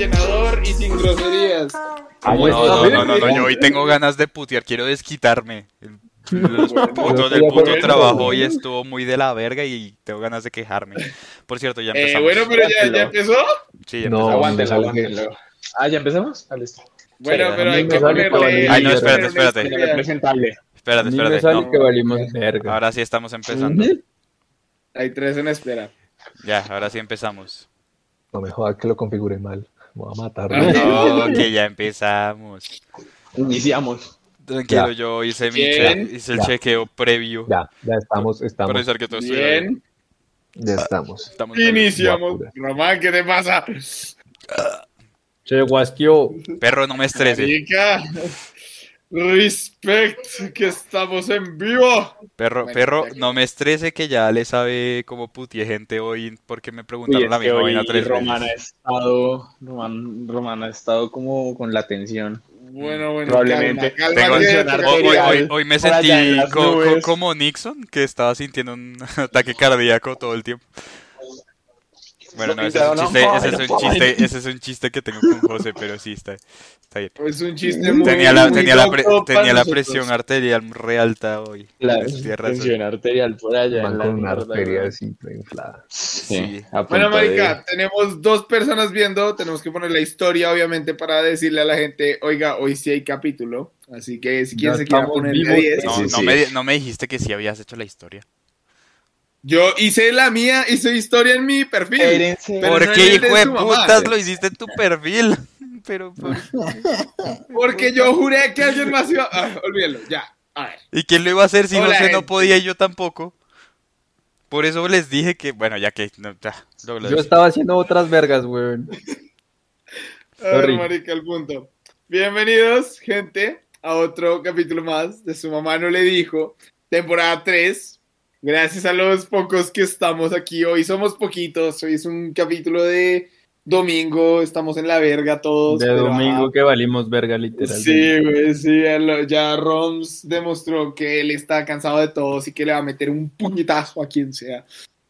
llenador y sin groserías. No, no, no, no, no, yo hoy tengo ganas de putear, quiero desquitarme. El, los putos del puto trabajo hoy estuvo muy de la verga y tengo ganas de quejarme. Por cierto, ya Eh, empezamos. bueno, pero ya, ya empezó. Sí, ya No, aguántelo, Aguántelo. Ah, ¿ya empezamos? Ah, listo. Bueno, Sí, pero hay que ponerle. Ay, no, espérate, espérate. Espérate, espérate. sale no. que valimos verga. Ahora sí estamos empezando. Hay tres en espera. Ya, ahora sí empezamos. No me jodas que lo configuré mal. Me voy a matar. No, que ya empezamos. Iniciamos. Tranquilo, Ya. yo hice mi Bien. che- hice el Ya. chequeo previo. Ya, ya estamos, estamos, que todo bien. Bien, ya estamos. Estamos iniciamos. Román, ¿qué te pasa? Se guasqueó. Perro, no me estrese. Marica, respect, que estamos en vivo. Perro, Bueno, perro, no me estrese que ya le sabe cómo putié gente hoy porque me preguntaron la misma hoy vaina tres Román ha veces. estado, Román, Román ha estado como con la tensión. Bueno, bueno, Probablemente. calma, Tengo- calma, Hoy, hoy- hoy- me sentí co- co- como Nixon, que estaba sintiendo un ataque cardíaco todo el tiempo. Bueno, no, ese es un chiste, ese es un chiste, ese es un chiste que tengo con José, pero sí está, está bien. Es un chiste muy Tenía la, muy tenía la, pre- tenía la presión arterial re alta hoy. La tensión arterial por allá. Van en la con una arteria así, inflada. Sí, Sí. a Bueno, de- marica, tenemos dos personas viendo, tenemos que poner la historia, obviamente, para decirle a la gente, oiga, hoy sí hay capítulo, así que si quieren Ya se quiera vivos. 10. No, Sí, no, sí. Me, no me dijiste que sí habías hecho la historia. Yo hice la mía, hice historia en mi perfil. ¿Por no qué, hijo de putas, lo hiciste en tu perfil? Pero, ¿por- Porque yo juré que alguien más iba... Ah, olvídalo, ya. A ver. ¿Y quién lo iba a hacer si Hola, José no gente. podía y yo tampoco? Por eso les dije que, bueno, ya que... no, ya, luego lo Yo estaba haciendo otras vergas, weón. A ver, marica, el punto. Bienvenidos, gente, a otro capítulo más de Su Mamá No Le Dijo, temporada 3. Gracias a los pocos que estamos aquí hoy. Somos poquitos. Hoy es un capítulo de domingo. Estamos en la verga todos. De pero, domingo que valimos verga, literal. Sí, güey, sí. ya Roms demostró que él está cansado de todos y que le va a meter un puñetazo a quien sea.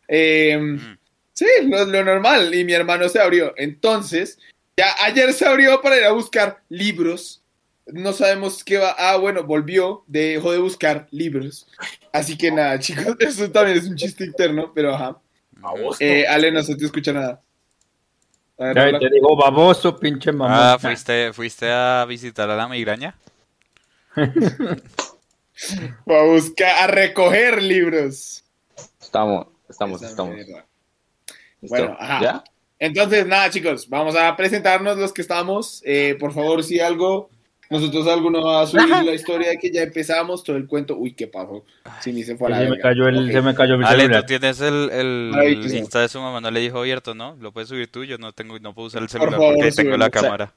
Eh, Mm. Sí, lo, lo normal. Y mi hermano se abrió. Entonces, ya ayer se abrió para ir a buscar libros. No sabemos qué va. Ah, bueno, volvió. Dejó de buscar libros. Así que nada, chicos. Eso también es un chiste interno, pero ajá. Eh, Ale, no se te escucha nada. Ver, Ya te digo, baboso, pinche mamá. Ah, ¿fuiste, ¿fuiste a visitar a la migraña? A buscar, a recoger libros. Estamos, estamos, Esa estamos. Bueno, ajá. ¿Ya? Entonces, nada, chicos, vamos a presentarnos los que estamos. Eh, por favor, si algo, nosotros alguno va a subir la historia de que ya empezamos todo el cuento. Uy, ¿qué pasó? Si ni se fue a la se, me cayó el, Ok. se me cayó mi Ale, celular. tú tienes el, el. Insta de su mamá, no le dijo abierto, ¿no? Lo puedes subir tú, yo no tengo, no puedo usar el Por celular favor, porque tengo la cámara.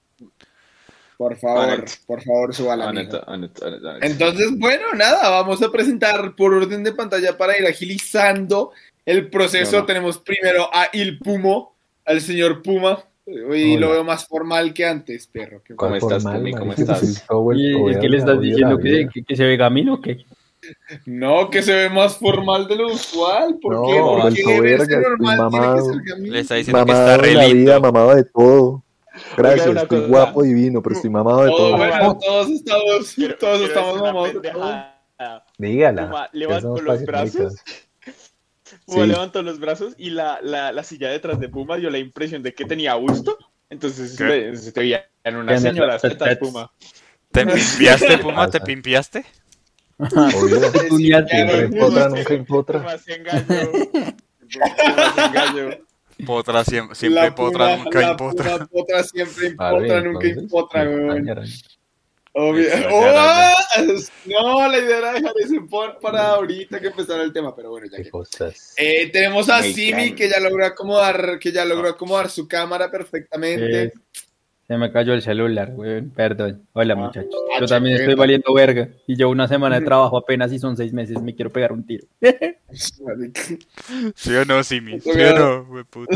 Por favor, Anet. por favor, súbala. Anet, Anet. Entonces, bueno, nada, vamos a presentar por orden de pantalla para ir agilizando el proceso. No, no. Tenemos primero a Il Pumo, al señor Puma. Hoy Hola. lo veo más formal que antes, perro. ¿Cómo ¿Cuál estás, formal? ¿Cómo estás? De ¿Qué le estás diciendo? ¿Que, que, que se ve gamino o qué? No, que se ve más formal de lo usual. ¿Por No, qué? ¿Por alto qué verse verga, estoy normal tiene que mamado. ser? Le está diciendo que Mamado está re de la vida, lindo. mamado de todo. Gracias, estoy cosa. guapo, divino, pero estoy mamado de Todo, todo. bueno, todos estamos, todos quiero estamos mamados de todo. pendejada. Dígala. Levantó somos los brazos. Puma Sí. levantó los brazos y la, la, la silla detrás de Puma dio la impresión de que tenía busto. Entonces ve- se te veía en una señora tetas Puma. ¿Te pimpiaste, Puma? ¿Te Pasa. pimpiaste? Obvio. Te- claro. Nunca se se engañó. Potra, siempre, siempre La potra, nunca puma potra siempre Vale, impotra, nunca me weón. Obvio. ¡Oh! No, la idea era dejar ese por para ahorita que empezara el tema, pero bueno, ya que. Eh, tenemos a Me Simi que ya logró acomodar, que ya logró acomodar su cámara perfectamente. Eh, Se me cayó el celular, weón. Perdón. Hola, Ah. muchachos. Ah, Yo también estoy valiendo verga. Y yo una semana de trabajo apenas y son seis meses. Me quiero pegar un tiro. ¿Sí o no, Simi? ¿Sí o no, hueputa?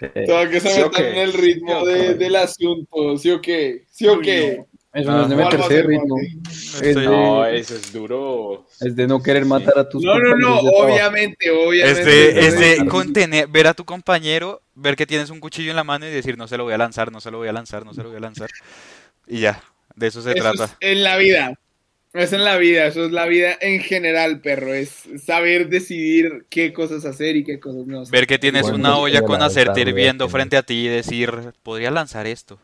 Eh, Todo que se ¿Sí o metan en el ritmo ¿Sí o de- del asunto, ¿sí o qué? ¿Sí o qué? Eso no es de ¿Cuál va a meterse de ser, ritmo. Es de, No, eso es duro. es de no querer matar a tus No, no, no, compañeros de trabajo. obviamente, obviamente. Es de- contener, ver a tu compañero, ver que tienes un cuchillo en la mano y decir, no se lo voy a lanzar, no se lo voy a lanzar, no se lo voy a lanzar. Y ya, de eso se Eso trata. es en la vida. Es en la vida, eso es la vida en general, perro. Es saber decidir qué cosas hacer y qué cosas no hacer. Ver que tienes Bueno, una olla con verdad, hirviendo frente a ti y decir, podría lanzar esto,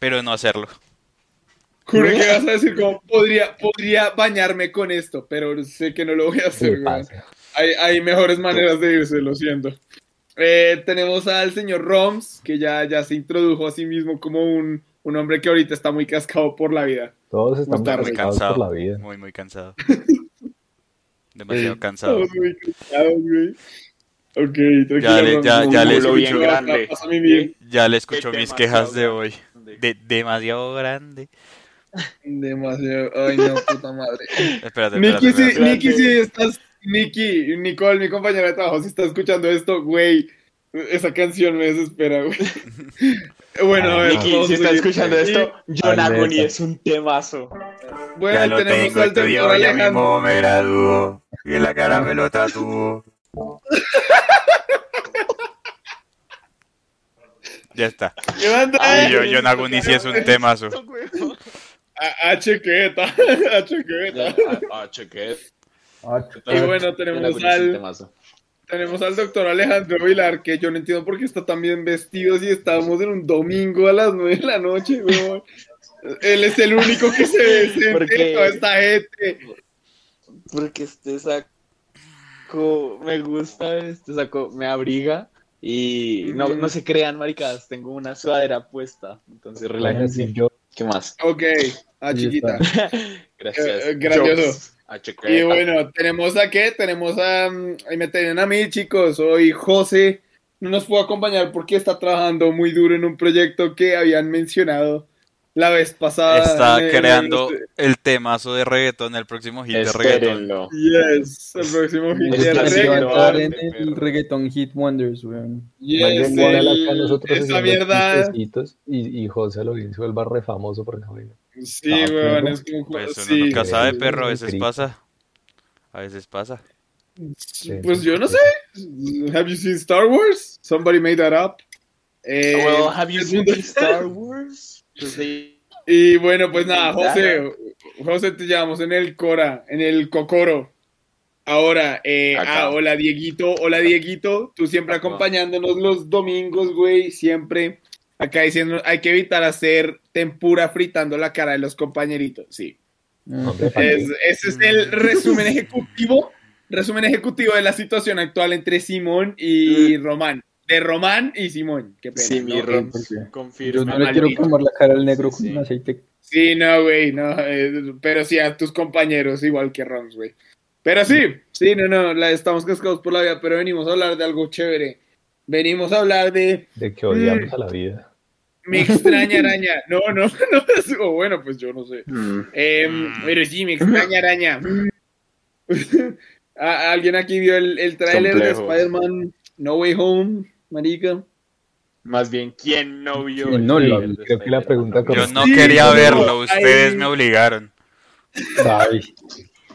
pero no hacerlo. Juro que vas a decir como podría, podría bañarme con esto, pero sé que no lo voy a ¿Qué hacer. Hay, hay mejores maneras de irse, lo siento. Eh, tenemos al señor Roms, que ya, ya se introdujo a sí mismo como un, un hombre que ahorita está muy cascado por la vida. Todos estamos Está Muy cansados cansado, por la vida. muy, muy cansado. Demasiado cansado. Estamos muy cansados, güey. Ok, tranquilo. Ya le- ya- le escucho. grande. Ya le escucho mis quejas de hoy. De, demasiado grande. Demasiado. Ay, no, puta madre. Espérate, Nicky, espérate, si. Nicky, si estás. Nicky, Nicole, mi compañera de trabajo, si está escuchando esto, güey. Esa canción me desespera, güey. Bueno, a ver. Nicky, si seguir. escuchando esto, John. Agony es un temazo. Bueno, tenemos al doctor Alejandro. me graduó y en la cara me lo tatuó. Ya está. Levanta. Y yo, John Agony sí es un temazo. A, a chequeta. A chequeta. Cheque. Ah, Y bueno, tenemos al, tenemos al doctor Alejandro Vilar, que yo no entiendo por qué está tan bien vestido si estábamos en un domingo a las 9 de la noche, weón. Él es el único que se ve toda esta gente. Porque este saco me gusta, este saco me abriga y no, no se crean, maricas, tengo una sudadera puesta, entonces relájense. Yo, ¿Qué más? Ok, a Ahí chiquita. Gracias. Eh. Jokes. A. Y bueno, tenemos a qué? Tenemos a. mm, Ahí me tienen a mí, chicos. Hoy José no nos pudo acompañar porque está trabajando muy duro en un proyecto que habían mencionado la vez pasada. Está el- creando el temazo de reggaetón, el próximo hit de reggaetón. Yes, el próximo hit de levantar en el perro. reggaeton Hit Wonders, weón. Yes, el- esa mierda. y, y José Lorín se vuelva re famoso por la vida. Sí, Ah, weón, es como. Pues uno sí. nunca sabe, perro, a veces pasa. A veces pasa. Pues yo no sé. Have you seen Star Wars? Somebody made that up. Eh, Well, have you seen Star Wars? Y bueno, pues nada. José, José te llevamos en el Cora, en el Cocoro. Ahora, eh, ah, hola Dieguito, hola Dieguito, tú siempre Acá. acompañándonos los domingos, güey, siempre acá diciendo, hay que evitar hacer tempura fritando la cara de los compañeritos, sí. Mm. Es- ese es el resumen ejecutivo, resumen ejecutivo de la situación actual entre Simón y Román. De Román y Simón, qué pena. Sí, mi ¿no? Ron, porque Yo confirma. no le quiero quemar la cara al negro Sí, con sí. un aceite. Sí, no, güey, no, eh, pero sí a tus compañeros, igual que Roms, güey. Pero sí, sí, no, no, la, estamos cascados por la vida, pero venimos a hablar de algo chévere. Venimos a hablar de de que odiamos a la vida. mi extraña araña. No, no, no, es- o bueno, pues yo no sé. Mm. Eh, Mm. Pero sí, mi extraña araña. ¿A- ¿Alguien aquí vio el, el tráiler de. Spider-Man No Way Home, marica? Más bien, ¿quién no vio? ¿Quién el no lo trailer vio? de Creo que la Spider-Man? pregunta Yo no Sí, quería verlo, ustedes me obligaron. Ay,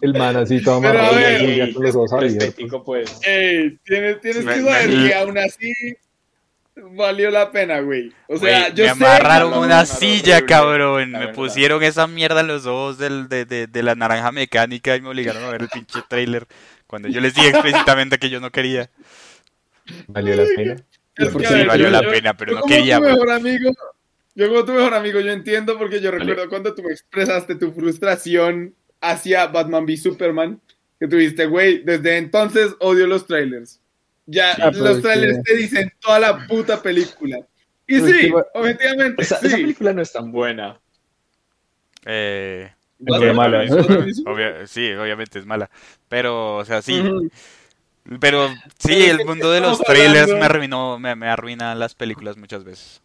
el man así todo Pero a amarrado ver, y con los ojos abiertos. Estético, pues. Ey, tienes, tienes Me- que me- saber que aún así valió la pena, güey. O sea, Güey, yo me sé. amarraron una no, silla, horrible, cabrón. Me verdad. pusieron esa mierda en los ojos del- de, de- de la naranja mecánica y me obligaron a ver el pinche trailer. Cuando yo les dije explícitamente que yo no quería. Valió la pena. Es que, Sí, ver, valió yo- la yo- pena, pero yo no como quería, tu mejor amigo, yo como tu mejor amigo, yo entiendo porque yo recuerdo cuando tú me expresaste tu frustración hacia Batman v Superman, que tú dijiste, güey, desde entonces odio los trailers. Ya, Ah, los trailers que- te dicen toda la puta película. Y Pero es sí, que va- objetivamente, Esa, esa sí. película no es tan buena. Eh, Es mala. obvia- sí, obviamente es mala. Pero, o sea, sí. Pero sí, el mundo de los trailers hablando- me arruinó, me, me arruina las películas muchas veces.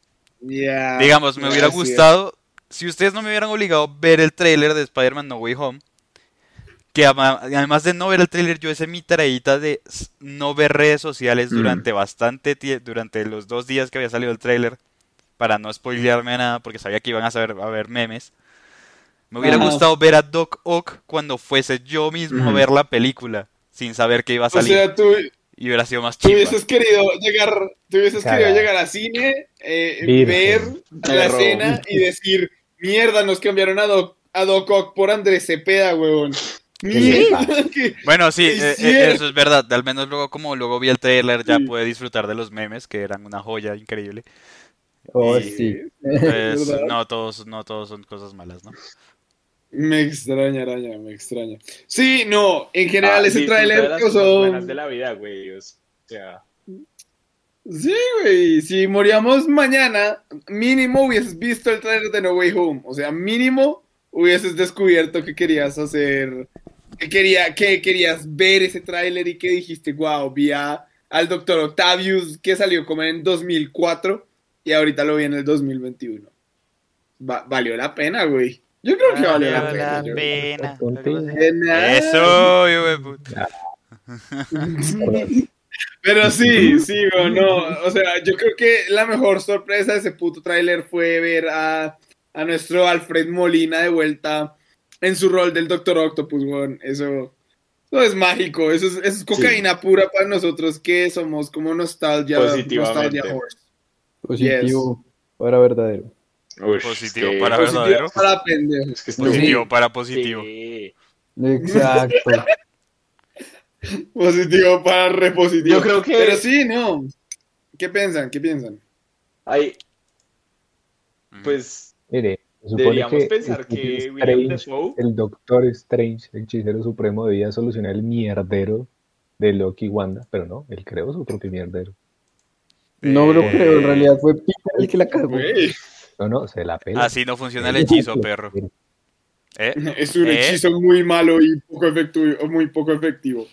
Digamos, me hubiera gustado, si ustedes no me hubieran obligado a ver el tráiler de Spider-Man No Way Home, que además de no ver el tráiler, yo hice mi tareita de no ver redes sociales Mm. durante bastante durante los dos días que había salido el tráiler, para no spoilearme nada, porque sabía que iban a saber a ver memes. Me hubiera gustado ver a Doc Ock cuando fuese yo mismo a ver la película, sin saber que iba a O salir, sea, tú, y hubiera sido más tú chimba. hubieses querido llegar, tú hubieses querido llegar al cine, eh, ver la escena y decir, mierda, nos cambiaron a Doc, a Doc Ock por Andrés Cepeda, huevón. Mierda, que- Bueno, sí, eh, eh, eso es verdad. Al menos luego, como luego vi el trailer, ya Sí. pude disfrutar de los memes, que eran una joya increíble. Oh, Y- sí. Pues, no todos, no todos son cosas malas, ¿no? Me extraña, araña, me extraña. Sí, no, en general Ah, ese tráiler las buenas de la vida, güey. O sea, Sí, güey, si moríamos mañana, mínimo hubieses visto el tráiler de No Way Home. O sea, mínimo hubieses descubierto que querías hacer, que, quería, que querías ver ese tráiler y que dijiste, wow, vi a- al Dr. Octavius que salió como en 2004 y ahorita lo vi en el 2021. Va- valió la pena, güey. Yo creo que valió la pena. yo-. Eso, hijo de puta. Pero sí, sí o no. O sea, yo creo que la mejor sorpresa de ese puto tráiler fue ver a, a nuestro Alfred Molina de vuelta en su rol del Doctor Octopus, weón. Eso, eso es mágico. Eso es, eso es cocaína pura para nosotros que somos como nostalgia, Positivamente. nostalgia horse. Positivo para verdadero. Uy, Positivo es que- para Positivo verdadero. para pendejos. Es que Positivo para positivo. Sí. Exacto. Positivo para repositivo. Yo creo que- Pero sí, no. ¿Qué piensan? ¿Qué piensan? Ay, Ujú. pues Mire, deberíamos que pensar el- que el William Doctor Strange, el hechicero supremo, debía solucionar el mierdero de Loki y Wanda, pero no, él creó su propio mierdero. No lo Eh, creo, en realidad fue Peter el que la cagó. Güey, No, no, se la pela. Así no funciona el hechizo, perro. ¿Eh? es un ¿Eh? hechizo muy malo y poco efectivo. Muy poco efectivo.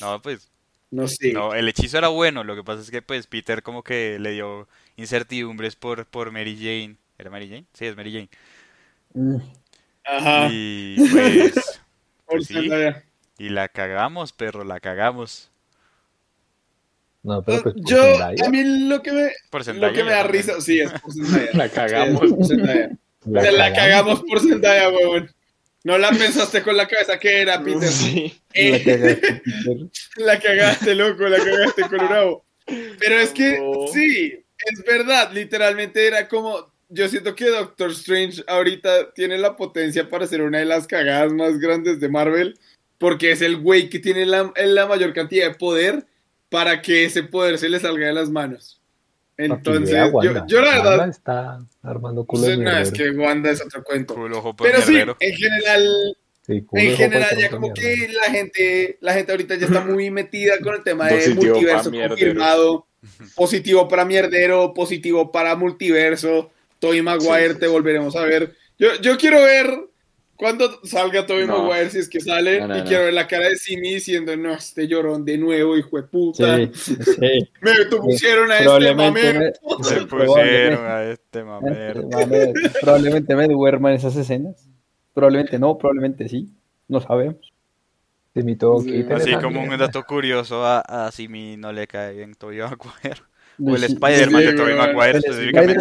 No, pues, No sé. no, el hechizo era bueno. Lo que pasa es que, pues, Peter como que le dio incertidumbres por, por Mary Jane. ¿Era Mary Jane? Sí, es Mary Jane. Mm, Ajá. Y pues, Por pues sí. Y la cagamos, perro, la cagamos. No, pero pues por Yo, Zendaya, a mí lo que me, Por lo que me da risa, sí, es por Zendaya. la cagamos. Sí, por Zendaya. la Te la cagamos. por Zendaya, huevón. No la pensaste con la cabeza que era, Peter. Sí. la Eh, cagaste, Peter. la cagaste, loco, la cagaste, Colorado. Pero es que, No. sí, es verdad, literalmente era como, yo siento que Doctor Strange ahorita tiene la potencia para ser una de las cagadas más grandes de Marvel, porque es el güey que tiene la, la mayor cantidad de poder para que ese poder se le salga de las manos. Entonces, yo, Wanda. yo la Wanda verdad, está armando culo no, es que Wanda es otro cuento. Culo, ojo, por Pero sí, en general, Sí, culo en general ya como mierda. que la gente, la gente ahorita ya está muy metida con el tema de Positivo multiverso confirmado, positivo para mierdero, positivo para multiverso, Tobey Maguire Sí. te volveremos a ver. Yo, yo quiero ver cuando salga Tobey No. Maguire si es que sale No, no, y no. quiero ver la cara de Simi diciendo no, este llorón de nuevo, hijo de puta. Sí, sí. Me pusieron a este Probablemente mamer. me, Se pusieron a este mamer. Mamer, probablemente me duerma en esas escenas. Probablemente no, probablemente sí. No sabemos. Todo, Sí. Así como un dato curioso, a, a Simi no le cae bien Tobey Maguire. O el Spider-Man sí, de Tobey weón. Maguire específicamente.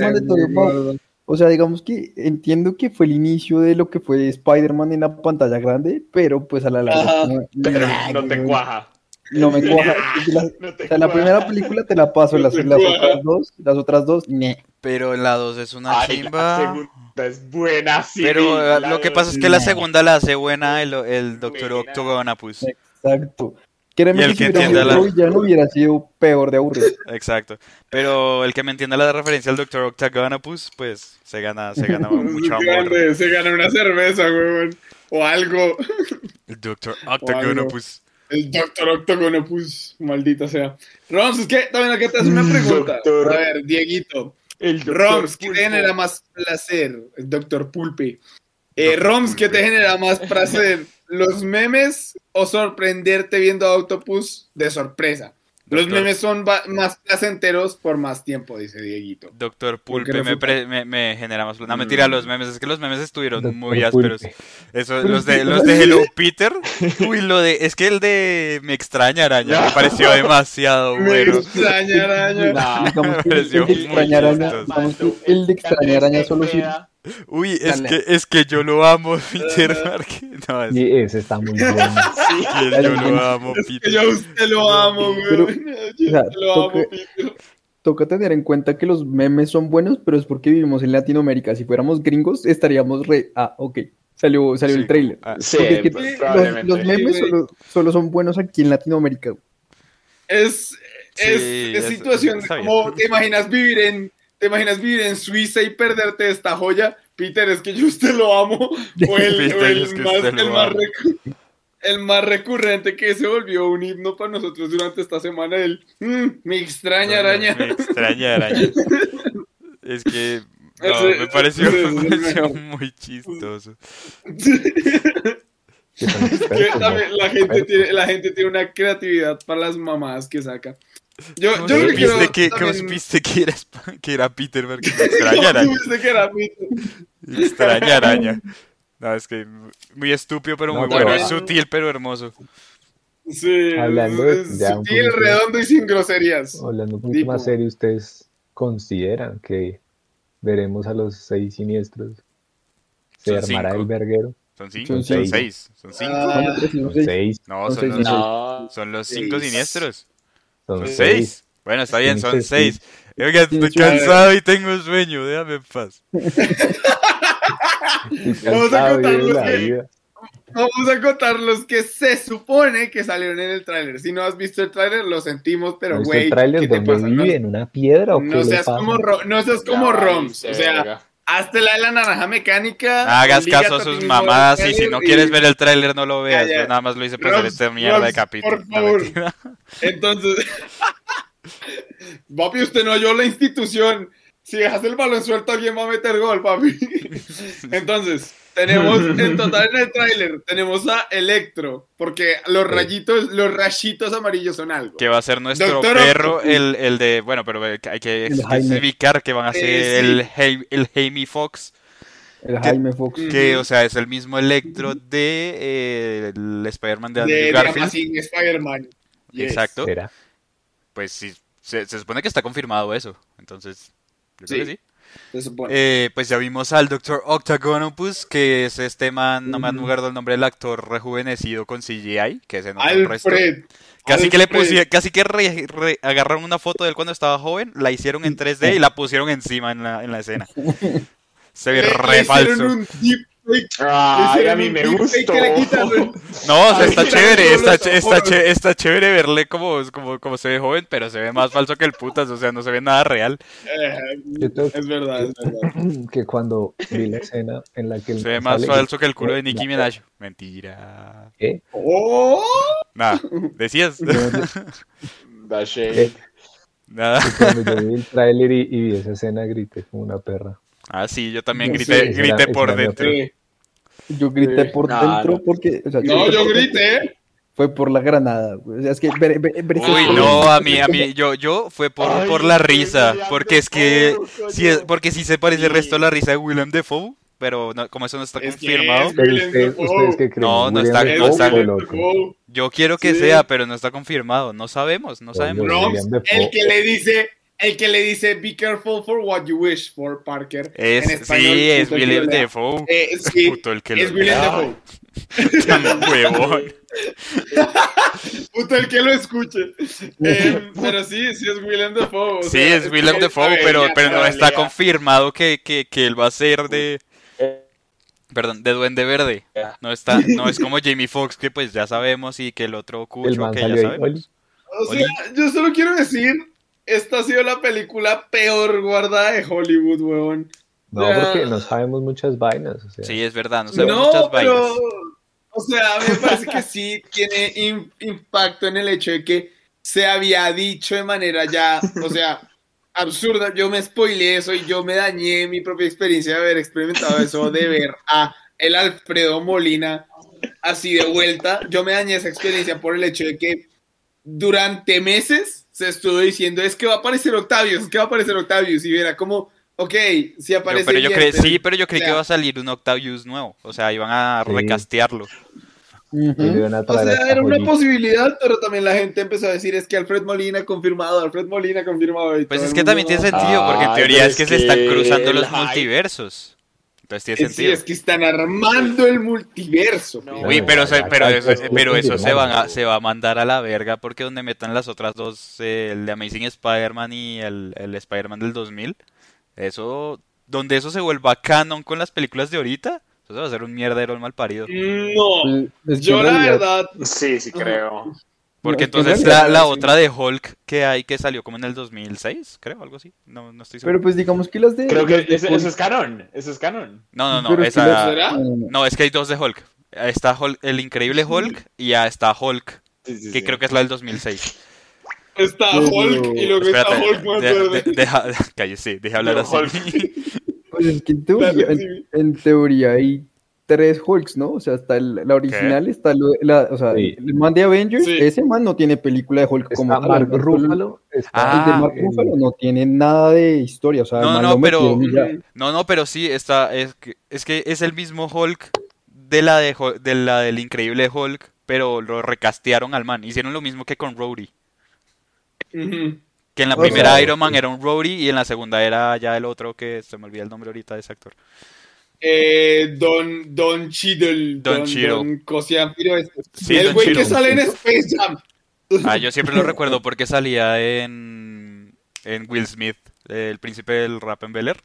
O sea, digamos que entiendo que fue el inicio de lo que fue Spider-Man en la pantalla grande, pero pues a la larga. No- Pero no te cuaja. No me cuaja. La- No te o sea, la primera película te la paso, las, No las otras dos, las otras dos, ñe. Pero la 2 es una Ay, la chimba. segunda es buena, sí. Pero la lo que dos- pasa es que la segunda la hace buena el, el Doctor. Octogonapus. Exacto. Créeme Y el que que hubiera entienda sido la- villano hubiera sido peor de aburrido. Exacto. Pero el que me entienda la referencia al Doctor Octagonapus, pues se gana, se gana mucho amor. Grande, se gana una cerveza, weón. O algo. El Doctor Octagonapus. El Doctor Octogonopus, maldita sea. Roms, es que también acá te hace una pregunta. Doctor. A ver, Dieguito. El Roms, ¿qué te genera más placer? El Doctor Pulpe. Eh, Roms, ¿qué te genera más placer? ¿Los memes o sorprenderte viendo a Octopus de sorpresa? Los memes son más placenteros por más tiempo, dice Dieguito. Doctor Pulpe me, pre- me, me genera más... No, mentira, los memes. Es que los memes estuvieron Doctor muy ásperos. Pulpe. Eso, Pero los de, los de Hello Peter. Uy, lo de... Es que el de Me extraña araña me pareció demasiado Me bueno. extraña, araña. Que me el pareció de muy extrañar araña, el de extrañar araña solo sirve. Uy, es Dale. que, es que yo lo amo, Peter Parker. No, es Y ese está muy bueno. que yo lo amo, Es que Peter. yo a usted lo amo, güey. Pero, Yo o sea, lo amo, toque- Peter. Toca tener en cuenta que los memes son buenos, pero es porque vivimos en Latinoamérica. Si fuéramos gringos, estaríamos re. Ah, ok. Salió, salió Sí. el trailer. Ah, Sí, es que pues, los, memes Sí, güey. solo, solo son buenos aquí en Latinoamérica. Es, es, Sí, es es- situación bien. como te imaginas vivir en te imaginas vivir en Suiza y perderte esta joya. Peter, es que yo usted lo amo. O el, Peter, o el es que más, el, más ama. recu- el más recurrente que se volvió un himno para nosotros durante esta semana. El "Mm, me extraña araña. Me extraña araña. Es que no, Ese- me pareció, ese me muy chistoso. La, gente tiene, la gente tiene una creatividad para las mamadas que saca. Yo, ¿Cómo yo lo que quiero que, cómo también- supiste que era, Sp- que era Peter Parker? Me extraña ¿Cómo araña. supiste que era Peter? Extraña araña. No, es que muy estúpido, pero No, muy pero- bueno. Es sutil, pero hermoso. Sí, Hablando de- es ya un sutil, redondo y sin groserías. Hablando un poquito Tipo- más serio, ¿ustedes consideran que veremos a los seis siniestros? ¿Se Son armará cinco. el verguero? Son cinco, Son son seis. seis. Son cinco. Ah, Son no seis. No, son los. No, son cinco Seis. siniestros. Son Sí. seis. Bueno, está bien, son seis. Oiga, estoy cansado y tengo sueño, déjame en paz. Vamos a contar los que- vida. Vamos a contar los que se supone que salieron en el tráiler. Si no has visto el tráiler, lo sentimos, pero ¿No güey, el tráiler ¿qué te pasa? vive? ¿En una piedra o qué No, no le seas pasa? como, no seas como ya Roms. O sea. Hazte la de la naranja mecánica. Hagas caso a sus mamadas y si no quieres ver el tráiler no lo veas. Yo nada más lo hice para hacer esta mierda de capítulo. por favor. Entonces, papi, usted no halló la institución. Si dejas el balón suelto, alguien va a meter gol, papi. Entonces, tenemos en total en el tráiler, tenemos a Electro, porque los rayitos, los rayitos amarillos son algo. Que va a ser nuestro Doctor perro, el, el de. Bueno, pero hay que especificar que van a ser Eh, sí. el, el Jamie Fox. El Jaime Fox. Que, o sea, es el mismo Electro de eh, el Spider-Man de de, Andrew de Garfield. Amazing Spider-Man. Yes. Exacto. Pues sí, se, se supone que está confirmado eso. Entonces, yo creo Sí. que sí. Eh, pues ya vimos al Dr. Octagonopus, que es este man, no me han el nombre del actor rejuvenecido con CGI, que se nota el resto. Alfred. Casi que le pusieron, casi que re- re- agarraron una foto de él cuando estaba joven, la hicieron en 3D y la pusieron encima en la, en la escena. Se ve le re hicieron falso. un deepfake. Ay, a mí me gustó. No, o sea, Ay, está chévere, está, chévere verle como, como, como se ve joven, pero se ve más falso que el putas, o sea, no se ve nada real. Eh, es verdad, es verdad. que cuando vi la escena en la que Se ve más falso que el culo de Nicki Minaj. Mentira. ¿Qué? ¡Oh! Nada, decías. Da shade. Eh, Nada. Cuando yo vi el tráiler y, y vi esa escena grité como una perra. Ah, sí, yo también grité, grité por dentro. Sí. Yo grité Sí. por No, dentro no. porque. o sea, No, yo grité. Fue por la granada. güey. O sea, es que. ver- ver- ver- Uy, no, a mí, a mí, yo, yo fue por, Ay, por la risa, porque es que, sí, es- porque sí se parece el resto a la risa de Willem Dafoe, pero no, como eso no está Es que confirmado, es- Pero Willem ustedes, Dafoe. ¿ustedes qué creen? No, no ¿William está- no está- yo quiero que Sí. sea, pero no está confirmado, no sabemos, no Obvio. sabemos. William el que le dice, el que le dice, be careful for what you wish for, Parker. Es, en español, sí, es lea. Dafoe, Eh, sí, puto el que es lo Willem lea. Dafoe. Tan huevón. Puto el que lo escuche. Eh, pero sí, sí es Willem Dafoe. o Sí, sea, es a ver, pero, pero no está confirmado que, que, que él va a ser de, perdón, de Duende Verde. No está, no es como Jamie Foxx, que pues ya sabemos, y que el otro cucho, que ya ahí. sabemos. O sea, yo solo quiero decir, esta ha sido la película peor guardada de Hollywood, weón. No, porque no sabemos muchas vainas. O sea, Sí, es verdad, no sabemos No, muchas pero, vainas. o sea, a mí me parece que sí tiene im- impacto en el hecho de que se había dicho de manera ya, o sea, absurda. Yo me spoileé eso y yo me dañé mi propia experiencia de haber experimentado eso, de ver a el Alfredo Molina así de vuelta. Yo me dañé esa experiencia por el hecho de que durante meses se estuvo diciendo, es que va a aparecer Octavius, es que va a aparecer Octavius, y era como, ok, si aparece pero yo bien, cre- pero- sí, pero yo creí o que iba a salir un Octavius nuevo. O sea, iban a Sí. recastearlo. O sea, era una posibilidad, pero también la gente empezó a decir, es que Alfred Molina confirmado, Alfred Molina confirmado. y Pues es que también tiene "Ah". sentido, porque en teoría es que es se están cruzando los hype- multiversos. Entonces tiene Eh, Sí, es que están armando el multiverso. No. pero- Uy, pero, se- pero, eso, pero se, ya. van a, se va a mandar a la verga porque donde metan las otras dos, eh, el de Amazing Spider-Man y el, el Spider-Man del 2000, eso, donde eso se vuelva canon con las películas de ahorita, eso se va a hacer un mierdero el mal parido. No, es que yo la verdad, Sí, sí creo. Porque es que en entonces realidad- la, la sí. otra de Hulk que hay que salió como en el 2006, creo, algo así. No, no estoy seguro. Pero pues digamos que las de... Creo que de eso, Hulk- eso es canon. Eso es canon. No, no, no, esa... No, es que hay dos de Hulk. Está Hulk- el increíble Hulk y ya está Hulk, Sí, sí, que sí. creo que es la del 2006. está Pero- Hulk y luego está Espérate, Hulk más de- verde. de- deja, cállese, deja hablar Pero así. Pues es que en teoría, en, en teoría hay tres Hulks, ¿no? O sea, está el- la original, está lo- la, o sea, Sí. el man de Avengers, Sí. ese man no tiene película de Hulk como Está Mark Ruffalo. está Ah, El de Mark en- Ruffalo no tiene nada de historia, o sea, el No, no, pero-. No, no, pero sí, está, es que, es que es el mismo Hulk de la, de, de la del increíble Hulk, pero lo recastearon al man. Hicieron lo mismo que con Rhodey. Que en la O primera sea, Iron Man era un Rhodey y en la segunda era ya el otro que se me olvida el nombre ahorita de ese actor. Eh, Don, Don Cheadle. Don Cheadle. Don Cosianfiro, es- Sí, el güey que sale en Space Jam. Ah, yo siempre lo recuerdo porque salía en, en Will Smith, el príncipe del rap en Bel Air.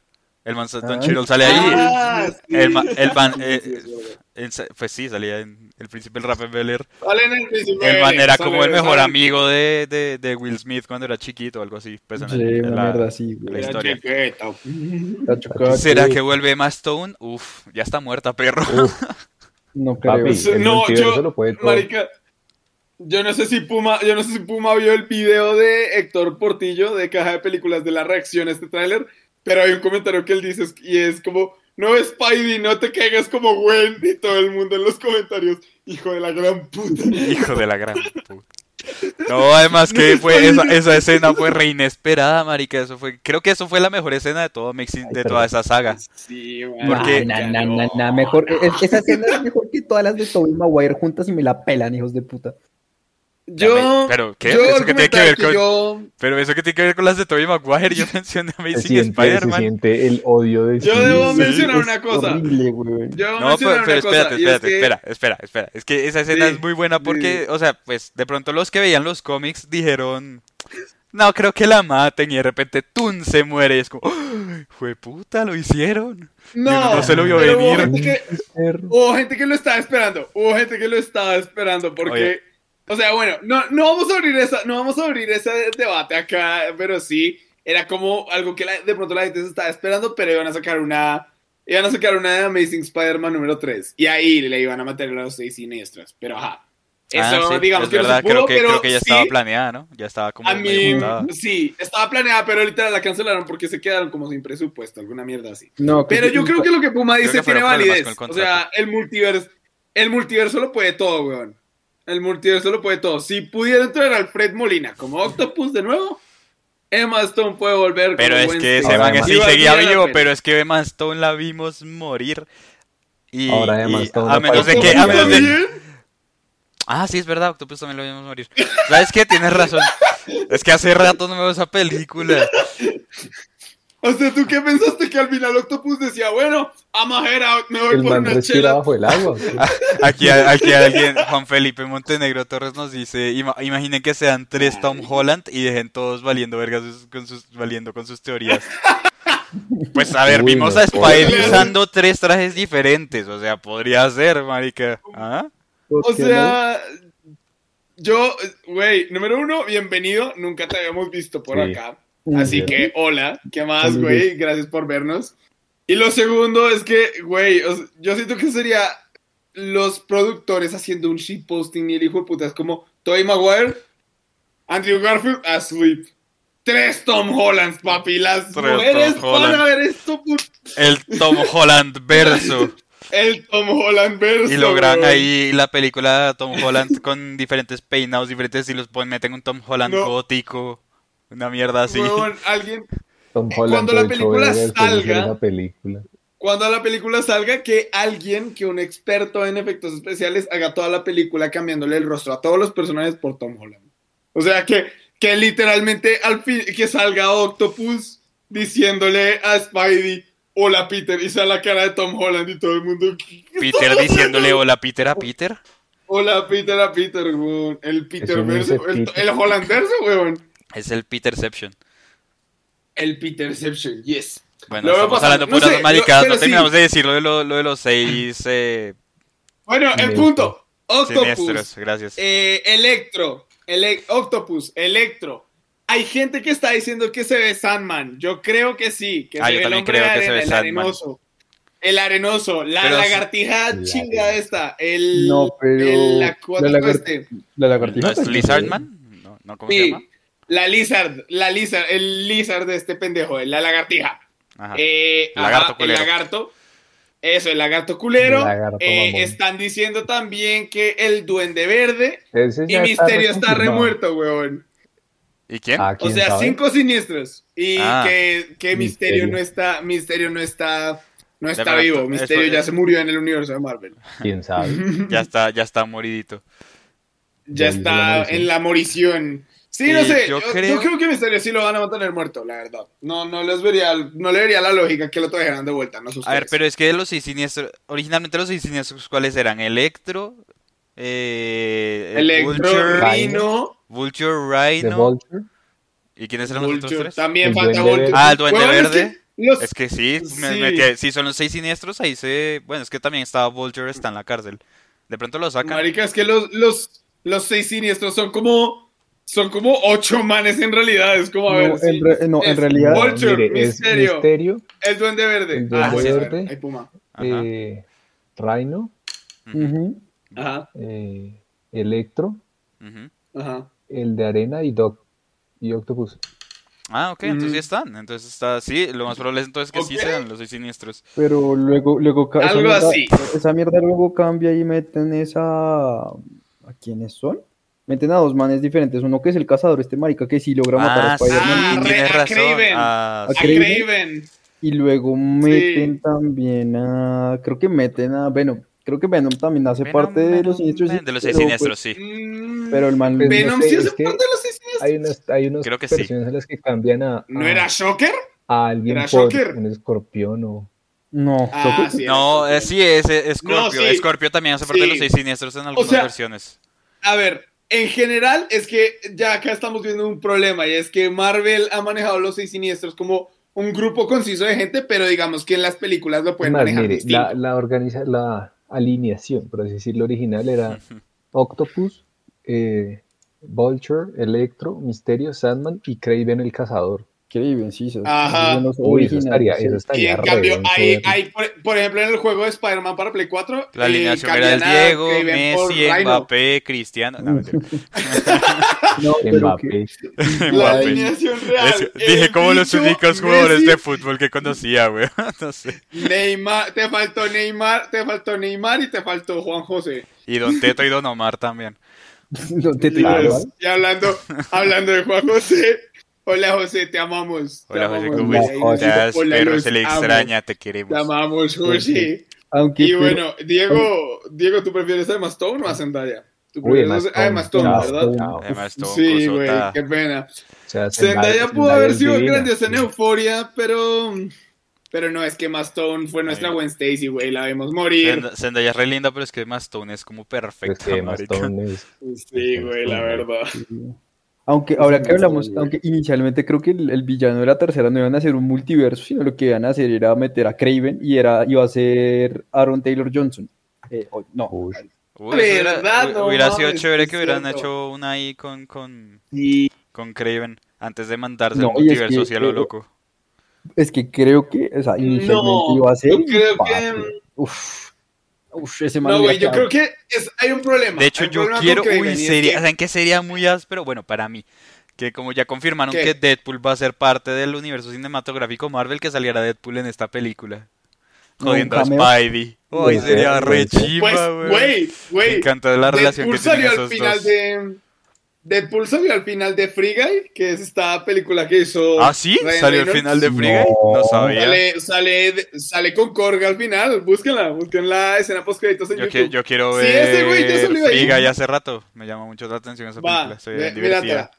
El man, Don Ah. Sale ahí. Ah, sí, el ma- el sí, man- sí, eh, sí, es verdad. En sa- pues sí, salía en el príncipe del rap en Bel Air. Sale en el príncipe El man era sale- como el mejor sale- amigo de, de, de Will Smith cuando era chiquito o algo así. Pues en Sí, el- en la- mierda así, la historia. ¿Será sí. que vuelve Emma Stone? Uf, ya está muerta, perro. No creo. Papi, el No, yo- lo puede todo. Marica, yo no sé si Puma, yo no sé si Puma vio el video de Héctor Portillo de Caja de Películas de la reacción a este tráiler, pero hay un comentario que él dice y es como, no Spidey, no te caigas como Gwen y todo el mundo en los comentarios, hijo de la gran puta. Hijo de la gran puta. No, además que fue esa, esa escena fue re inesperada, marica. Eso fue, creo que eso fue la mejor escena de todo Mixing, de toda esa saga. Sí, Porque- Nah, nah, nah, nah, nah, mejor, es- esa escena es mejor que todas las de Tobey Maguire juntas y me la pelan, hijos de puta. Yo, Pero, ¿qué? yo ¿Eso qué tiene que ver con- yo, Pero eso que tiene que ver con las de Tobey Maguire, yo mencioné Se Amazing siente, se Spider-Man. siente el odio de yo sí. debo mencionar Es una cosa. Horrible, güey. Yo debo No, mencionar pero, pero una cosa, espérate, y es espérate, que- espera, espera, espera. Es que esa escena Sí, es muy buena porque, sí. o sea, pues de pronto los que veían los cómics dijeron, no, creo que la maten y de repente Tun se muere y es como, ¡ay, fue puta, lo hicieron! No, no se lo vio hubo venir. gente que- Hubo gente que lo estaba esperando, hubo gente que lo estaba esperando porque, Oye. O sea, bueno, no, no vamos a abrir esa, no vamos a abrir ese debate acá, pero sí, era como algo que la- de pronto la gente se estaba esperando, pero iban a sacar una, iban a sacar una de Amazing Spider-Man número 3, y ahí le iban a meter a los seis siniestros, pero ajá, eso Ah, sí, digamos es que verdad, no se pudo, creo que, pero creo que ya sí, estaba planeada, ¿no? Ya estaba como a mí, sí, estaba planeada, pero literal la cancelaron porque se quedaron como sin presupuesto, alguna mierda así. No, Pero yo creo que lo que Puma dice que tiene validez. O sea, el multiverso, el multiverso lo puede todo, weón. El multiverso lo puede todo. Si pudiera entrar Alfred Molina como Octopus de nuevo, Emma Stone puede volver Pero como es que ese man sí seguía vivo, Alfred. pero es que Emma Stone la vimos morir. Y, Ahora Emma y Stone a menos de que, a menos de. Ah, sí, es verdad, Octopus también lo vimos morir. ¿Sabes qué? Tienes razón. Es que hace rato no me veo esa película. O sea, ¿tú qué pensaste que al final Octopus decía, bueno, I'm a head out, me voy El por man una chela? bajo el agua. Aquí, aquí alguien, Juan Felipe Montenegro Torres nos dice, "Ima- imaginen que sean tres Tom Holland y dejen todos valiendo vergas con sus, valiendo con sus teorías. Pues a ver, Uy, vimos a Spidey puede. usando tres trajes diferentes, o sea, podría ser, marica. ¿Ah? O sea, yo, güey, número uno, bienvenido, nunca te habíamos visto por Sí. acá. Así que, hola, ¿qué más, güey? Gracias por vernos. Y lo segundo es que, güey, yo siento que sería los productores haciendo un shitposting y el hijo de puta es como Tobey Maguire, Andrew Garfield, asleep. Tres Tom Hollands, papi. Las Tres mujeres Tom Holland. van a ver esto, El Tom Holland verso. El Tom Holland verso. Y logran ahí la película de Tom Holland con diferentes peinados, diferentes estilos, ponen, meten un Tom Holland No. gótico, una mierda así. Weón, alguien, Tom Eh, Holland cuando la película salga- película. cuando la película salga, que alguien, que un experto en efectos especiales, haga toda la película cambiándole el rostro a todos los personajes por Tom Holland. O sea, que, que literalmente al fin, que salga Octopus diciéndole a Spidey, hola Peter, y sale la cara de Tom Holland y todo el mundo, "¿Qué- qué Peter diciéndole haciendo?". hola Peter a Peter. Hola Peter a Peter, weón. El Peter verso, el, el weón. Es el Peterception. El Peterception, yes. Bueno, Lo estamos hablando No puras lo- no terminamos sí. de decir lo de, lo, lo de los seis eh, Bueno, el punto. Octopus. Gracias. Eh, Electro, Ele- Octopus, Electro. Hay gente que está diciendo que se ve Sandman. Yo creo que sí, que Ah, se yo ve el también hombre creo que se ve el Sandman. arenoso. El arenoso, la Pero- lagartija La chinga esta, el, No, pero el acuático la lagar- este. La ¿No lagartija. es también Lizardman? No, no, ¿cómo se Sí, llama? La lizard, la lizard, el lizard de este pendejo, la lagartija. Ajá. Eh, Lagarto ajá, el culero. lagarto. Eso, el lagarto culero. El lagarto Eh, están diciendo también que el duende verde Ese y Misterio está remuerto, weón. ¿Y quién? Ah, O ¿quién sea, sabe? cinco siniestros. Y Ah. que, que Misterio. Misterio. no está, Misterio no está, no está verdad, vivo. Misterio es- ya se murió en el universo de Marvel. ¿Quién sabe? Ya está, ya está moridito. Ya está en la morición. Sí, no Y sé. yo Yo, yo creo- creo... que Misterio sí lo van a mantener muerto, la verdad. No, no les vería, no le vería la lógica que lo trajeran de vuelta, no sé A ver, pero es que los seis siniestros, originalmente los seis siniestros, ¿cuáles eran? Electro, eh, Electro, Vulture, Rhino, Vulture, Rhino, Vulture. ¿y quiénes eran los otros Vulture. tres? También El falta Vulture. Verde. Ah, el Duende es Verde. que los- Es que sí, me sí, son los seis siniestros, ahí se... Bueno, es que también estaba Vulture, está en la cárcel. De pronto lo sacan. Marica, es que los, los, los seis siniestros son como. Son como ocho manes en realidad. Es como a No, ver. en sí. re- no, en realidad- Vulture, Mire, es Misterio, el Duende Verde. el Duende ah, Verde. ahí Puma. Eh, Rhino. Ajá, eh, Electro, ajá. el de Arena y Doc. Y Octopus. Ah, ok, entonces Mm. sí están. Entonces está, sí, lo más probable es entonces que sí sean los seis siniestros. Pero luego, luego esa Algo mierda- así. Esa mierda luego cambia y meten esa. ¿A quiénes son? Meten a dos manes diferentes. Uno que es el cazador, este marica que sí logra matar a Ah, sí, Spider-Man. Ah, re- tienes a razón. Ah, A A sí. Kraven. Craven. Y luego meten también a. Creo que meten a Venom. Creo que Venom también hace Venom, parte de los siniestros. Venom, De los seis pero, siniestros, pues, sí. Mm, Pero el man. Pues, Venom no sé, sí hace que parte de los seis siniestros. Hay unas, hay unas Creo que sí. versiones en las que cambian a, ¿No era Shocker? a alguien ¿Era por Shocker? un escorpión o... No, Ah, sí, No, eh, sí, es Scorpio. No, sí. Scorpio también hace parte de los Sí. seis siniestros en algunas sea, versiones. A ver, en general es que ya acá estamos viendo un problema y es que Marvel ha manejado los seis siniestros como un grupo conciso de gente, pero digamos que en las películas lo pueden manejar mire, distinto. la, la, organiza, la alineación, por así decirlo, original era Octopus, eh, Vulture, Electro, Misterio, Sandman y Kraven el Cazador. Kraven, sí, esos- Ajá. Uy, eso estaría, eso Y estaría en re cambio, hay, hay por, por ejemplo, en el juego de Spider-Man para Play 4, La eh, alineación era a Diego, Messi. Mbappé, Cristiano. No, Mbappé. que- La Mbappé. alineación real. Es- el dije como los únicos jugadores Messi, de fútbol que conocía, güey. No sé. Neymar, te faltó Neymar, te faltó Neymar y te faltó Juan José. Y Don Teto y Don Omar también. no te Yes. claro, Y hablando, hablando de Juan José, hola José, te amamos. te Hola, José, ¿cómo estás? Hola, Perro, se le extraña, te Te queremos. amamos, José. Aunque Y pero- bueno, Diego, Diego, ¿tú prefieres a Emma Stone o a Zendaya? Tú Uy, prefieres Emma a Emma Stone, Chao, ¿verdad? Sí, güey, qué pena. O sea, Zendaya pudo Zendaya haber sido grandiosa en Euforia, pero. Pero no, es que Emma Stone fue nuestra. Gwen Stacy, güey, la vemos morir. Zend- Zendaya es re linda, pero es que Emma Stone es como perfecta, que Emma marica. Stone es- Sí, güey, la verdad. Aunque ahora que hablamos, aunque inicialmente creo que el, el villano de la tercera no iban a hacer un multiverso, sino lo que iban a hacer era meter a Craven y era, iba a ser Aaron Taylor Johnson. Eh, no, Uy. Hubiera, ¿Verdad? No hubiera sido chévere es que hubieran cierto. hecho una ahí con, con, con Craven antes de mandarse No, el es multiverso que, así a lo eh, loco. es que creo que, o sea, inicialmente No, iba a ser. yo creo que-. Uf, uf, ese man no, güey, yo creo que es, hay un problema. De hecho, yo quiero, Craven, uy, sería, que- ¿saben qué sería muy áspero? Bueno, para mí, que como ya confirmaron ¿Qué? que Deadpool va a ser parte del universo cinematográfico Marvel, que saliera Deadpool en esta película. jodiendo a. Spidey. Uy, sería re sé. chimba, Pues, güey, Me güey. encanta la relación Deadpool que tienen salió al esos final dos. de. Deadpool salió al final de Free Guy, que es esta película que hizo. Ah, sí, Ryan salió al final de Free Guy. No. No sabía. Sale, sale, con Korg al final. Búsquenla, busquen la escena post créditos en Yo, YouTube. que- yo quiero Sí, ver ese güey ya salió ahí. Free Guy hace rato. Me llama mucho la atención esa película. Va, ve- ve divertida.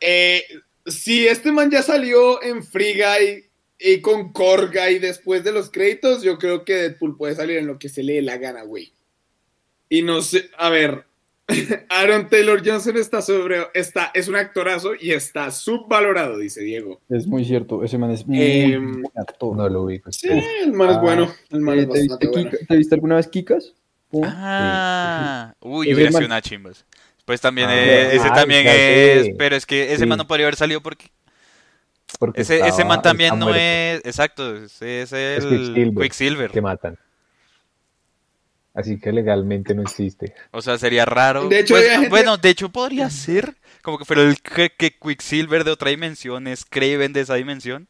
Eh, si este man ya salió en Free Guy y con Korg Guy después de los créditos, yo creo que Deadpool puede salir en lo que se le dé la gana, güey. Y no sé, a ver, Aaron Taylor Johnson está sobre, está, es un actorazo y está subvalorado, dice Diego. Es muy cierto, ese man es muy buen actor. No lo ubico. Sí, el man es Ah, bueno, el man Eh, es ¿te, viste bastante bueno. Kika- ¿Te viste alguna vez Kikas? Pum. Ah, uy, hubiera sido una chimbas. Pues también Ah, es- ese ah, también es, pero es que ese Sí. man no podría haber salido porque Porque ese, ese man también no muerto, es, exacto, ese es el Quicksilver. Quicksilver. Que matan. Así que legalmente no existe. O sea, sería raro. De hecho, Pues, gente- Bueno, de hecho podría ser como que fuera el que, que Quicksilver de otra dimensión es Craven de esa dimensión.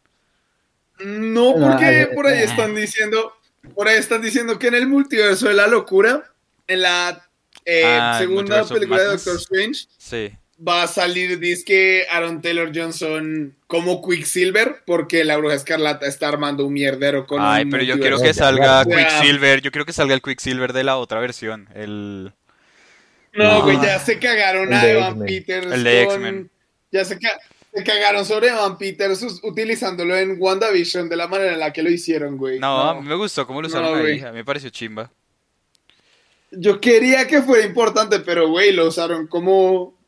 No, porque por ahí eh. están diciendo, por ahí están diciendo que en el multiverso de la locura, en la eh, Ah, segunda película de. Doctor Strange, Sí. Va a salir, dice Aaron Taylor Johnson como Quicksilver, porque la bruja escarlata está armando un mierdero con Ay, un pero yo quiero que salga O sea, Quicksilver, yo quiero que salga el Quicksilver de la otra versión, el No, güey, ya se cagaron a Evan. Peters. El de con- X-Men. Ya se, ca- se cagaron sobre Evan Peters utilizándolo en WandaVision de la manera en la que lo hicieron, güey. No, a mí me gustó cómo lo No, usaron ahí, a mí me pareció chimba. Yo quería que fuera importante, pero, güey, lo usaron como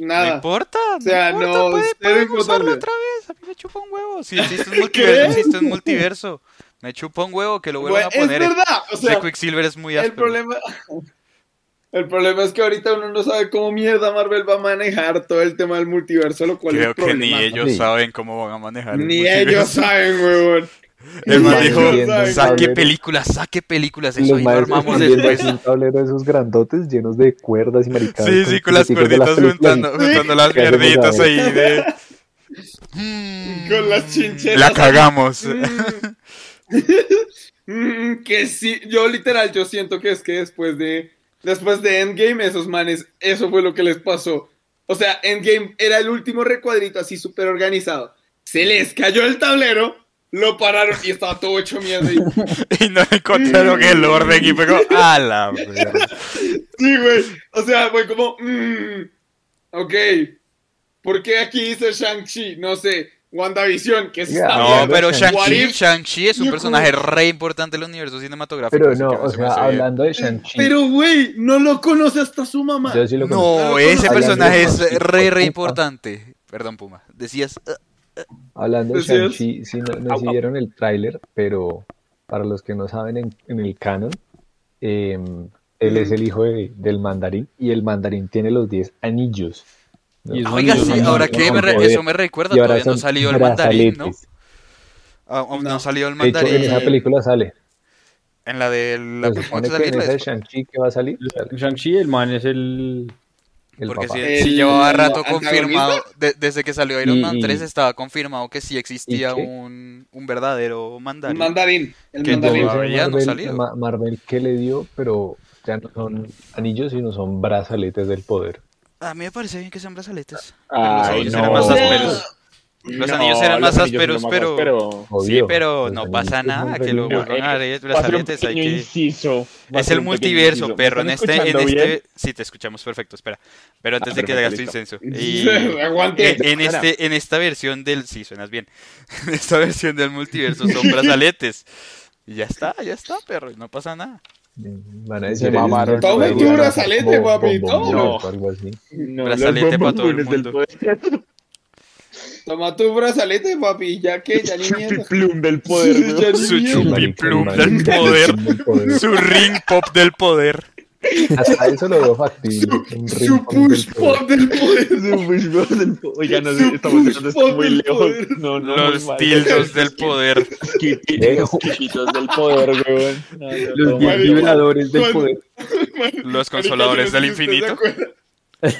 No nada. importa, O sea, no importa, no, puede- cero pueden usarlo otra vez, a mí me chupa un huevo. Si existe un multiverso, existe un multiverso. Me chupa un huevo que lo vuelvan a poner. Es verdad, o Ese sea, Quicksilver es muy el áspero. problema... El problema es que ahorita uno no sabe cómo mierda Marvel va a manejar todo el tema del multiverso, lo cual Creo es que ni ellos Sí. saben cómo van a manejar el Ni ellos saben, huevón. El man dijo, saque películas, saque películas, eso Los ahí lo armamos después. un tablero de esos grandotes llenos de cuerdas y maricadas. Sí, sí, con las cuerditas y- juntando, juntando las ¿Qué hacemos mierditas ahí? de... Mm, Con las chincheras. La cagamos. Mm, que sí, yo literal, yo siento que es que después de después de Endgame, esos manes, eso fue lo que les pasó. O sea, Endgame era el último recuadrito así súper organizado. Se les cayó el tablero, lo pararon y estaba todo hecho mierda. Y, Y no encontraron el orden y fue como, a la verga". sí, güey. O sea, fue como, mm, ok. ¿Por qué aquí dice Shang-Chi? No sé, WandaVision, que es esta No, pero Shang-Chi, if? Shang-Chi es un Yo personaje re importante del universo cinematográfico. Pero no, o se sea, hablando de Shang-Chi, Pero, güey, no lo conoce hasta su mamá. yo sí lo conozco. No, ese personaje es re, re importante. Perdón, Puma. Decías, "Uh, Hablando de Shang-Chi, sí, no, no sé si vieron el tráiler, pero para los que no saben en, en el canon, eh, él es el hijo de- del mandarín y el mandarín tiene los 10 anillos. ¿no? Y esos Oiga, sí, son ahora que me re- eso me recuerda, Y ahora todavía no salió el mandarín, ¿no? Ah, Aún no No. salió el De hecho, en mandarín. esa película sale. En la de la supone que que en esa de Shang-Chi que va a salir, Shang-Chi, el man es el... el Porque papá. si, El si llevaba rato confirmado, de- desde que salió Iron Y- Man y- 3 estaba confirmado que sí existía un, un verdadero mandarín. Mandarín. El Que mandarín. No Marvel, salió. Ma- Marvel que le dio, pero ya no son anillos, sino son brazaletes del poder. A mí me parece bien que sean brazaletes. Ay, no. eran más O sea, ásperos. Los No, anillos eran los más ásperos, pero-. Sí, pero los no pasa nada que lo hacer un brazaletes. Hay que... inciso. Es el un multiverso, inciso. ¿Me perro. En este, en bien? este, sí te escuchamos perfecto. Espera, pero antes Ah, de que hagas tu incenso. Y Aguante. en, en este, en esta versión del, sí, suenas bien. En esta versión del multiverso son brazaletes. Y ya está, ya está, perro. No pasa nada. Van a decir, mamaron. tu a- brazalete, como papi, bombones toma. o algo así. No, Brazalete los pa' todo el mundo. Toma tu brazalete, papi, ya que ya ni mierda. Chupiplum del poder, ni Su mierda. chupi Marica, plum marica, del poder. Su ring pop del poder. Hasta eso lo veo factible. Su pop push del poder. pop del poder. Su push del poder. Oiga, no Su sé, estamos llegando pop muy del lejos. poder. No, no, Los tildos del poder. Kikitos del poder, weón. No, no, Los no, vibradores del poder. Los consoladores del no infinito.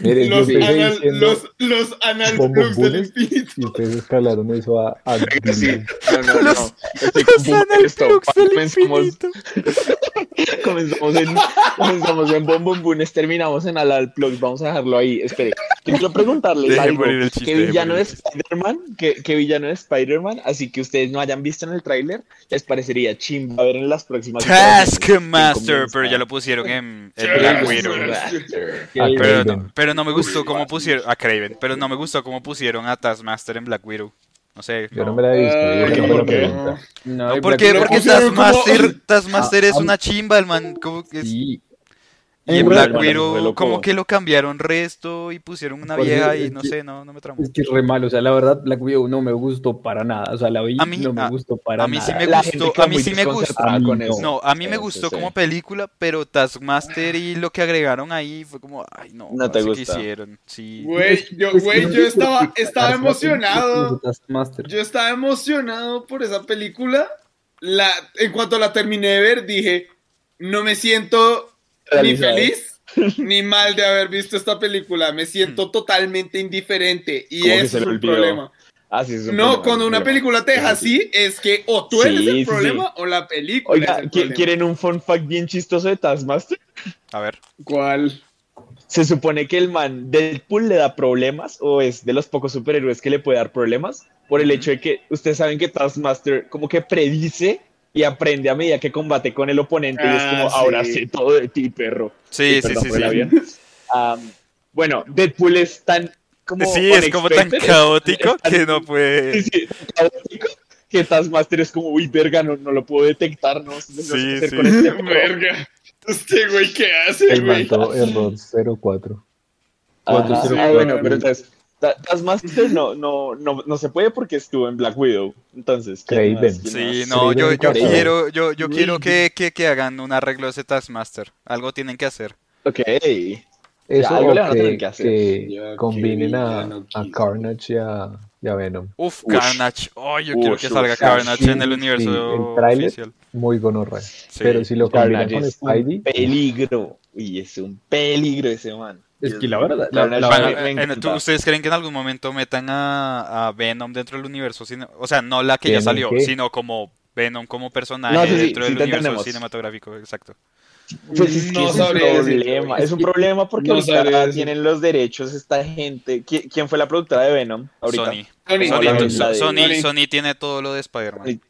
Miren, yo Los anal, diciendo los, los anal del infinito. y ustedes escalaron eso a, a Sí, no, no, no. Los- Estoy Los analplugs del Comenzamos, infinito. comenzamos en, comenzamos en Bombombunes, terminamos en Alalplugs. Vamos a dejarlo ahí. Espere, quiero preguntarles Deje algo. el chiste, ¿Qué villano de el. Spider-Man? ¿Qué, qué villano de Spider-Man? Así que ustedes no hayan visto en el tráiler, les parecería chimba ver en las próximas. Taskmaster, pero ya lo pusieron en, en Black Widow. Pero pero no me gustó cómo pusieron a Craven, pero no me gustó cómo pusieron a Taskmaster en Black Widow. No sé. Yo no no. me la he visto, ¿por qué? Porque como- Taskmaster, Taskmaster es Ah, una chimba, el man. como que es- Sí. Y en Black Widow como que lo cambiaron resto y pusieron una vieja y no sé, no, no me tramó. Es que es re malo, o sea, la verdad, Black Widow no me gustó para nada. O sea, la vi, A mí- no me a- gustó para a mí sí nada. me La gustó, a mí sí me gustó. no. a mí me gustó sí, como sí. película, pero Taskmaster y lo que agregaron ahí fue como, ay no, No te hicieron. Sí. Güey, yo, Es que güey, yo estaba, estaba emocionado. Yo estaba emocionado por esa película. La, en cuanto la terminé de ver, dije, no me siento ni feliz ni mal de haber visto esta película. Me siento totalmente indiferente. Y eso se es olvidó. problema. Ah, sí, es un No, problema, cuando una película te deja Sí, sí. así, es que o tú eres sí, el sí. problema o la película Oiga, es el ¿qui- problema. ¿quieren un fun fact bien chistoso de Taskmaster? A ver. ¿Cuál? Se supone que el man Deadpool le da problemas o es de los pocos superhéroes que le puede dar problemas por el hecho de que ustedes saben que Taskmaster como que predice y aprende a medida que combate con el oponente y es Ah, como sí. ahora sé todo de ti, perro. Sí, sí, perdón sí, sí. Am, bueno, Deadpool es tan como Sí, es como tan caótico es tan- que no puede. Sí, sí, tan caótico que Taskmaster es como, uy, verga, no, no lo puedo detectar, no sé qué Sí, hacer sí. con este perro". Verga. Este güey, ¿qué hace, El güey? manto error 04. Ajá. Cuatro, cero, Ah, bueno, pero entonces, Taskmaster no, no, no, no se puede porque estuvo en Black Widow. Entonces, ¿quién Craven. Sí, más? no, yo, yo quiero, yo, yo quiero que, que, que hagan un arreglo de ese Taskmaster. Algo tienen que hacer. Ok. Eso algo o le van a tener que, que hacer. que Ya, combinen a, a. Carnage y a, y a Venom. Uf, Ush. Carnage. Oh, yo quiero Ush, que ush, salga Carnage. Carnage en el Sí, universo el tráiler. oficial. Muy gonorrea. Sí. Pero si lo combinan Carnage con es un Spidey, peligro. Uy, es un peligro ese man. Es que la verdad, la- Carnage la- Bueno. ¿tú- ¿Ustedes creen que en algún momento metan a, a Venom dentro del universo? O sea, no la que ya ¿Tienen salió, qué? sino como Venom como personaje No, sí, sí, dentro sí del universo entendemos. cinematográfico, exacto. Pues es que No es un problema. Es un problema porque No ahorita sabría decir. tienen los derechos esta gente. ¿Qui- ¿Quién fue la productora de Venom? Ahorita. Sony. Sony, tiene todo lo de Spider-Man.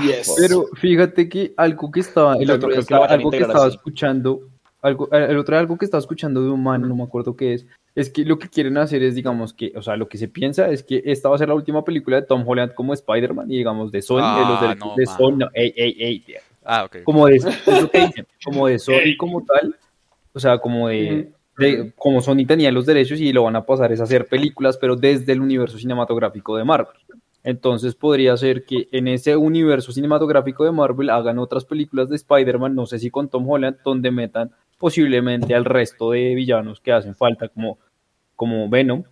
Yes. Pero fíjate que algo que estaba, el otro algo que estaba así. escuchando, algo, el otro algo que estaba escuchando de un man, no me acuerdo qué es, es que lo que quieren hacer es, digamos que, o sea, lo que se piensa es que esta va a ser la última película de Tom Holland como Spider-Man y digamos de Sony, de los Ah, no, de man. Sony, no, ey, ey, ey, Ah, ok. como de, dicen, como de Sony como tal, o sea, como de, de- como Sony tenía los derechos y lo van a pasar es a hacer películas, pero desde el universo cinematográfico de Marvel. Entonces podría ser que en ese universo cinematográfico de Marvel hagan otras películas de Spider-Man, no sé si con Tom Holland, donde metan posiblemente al resto de villanos que hacen falta, como, como Venom,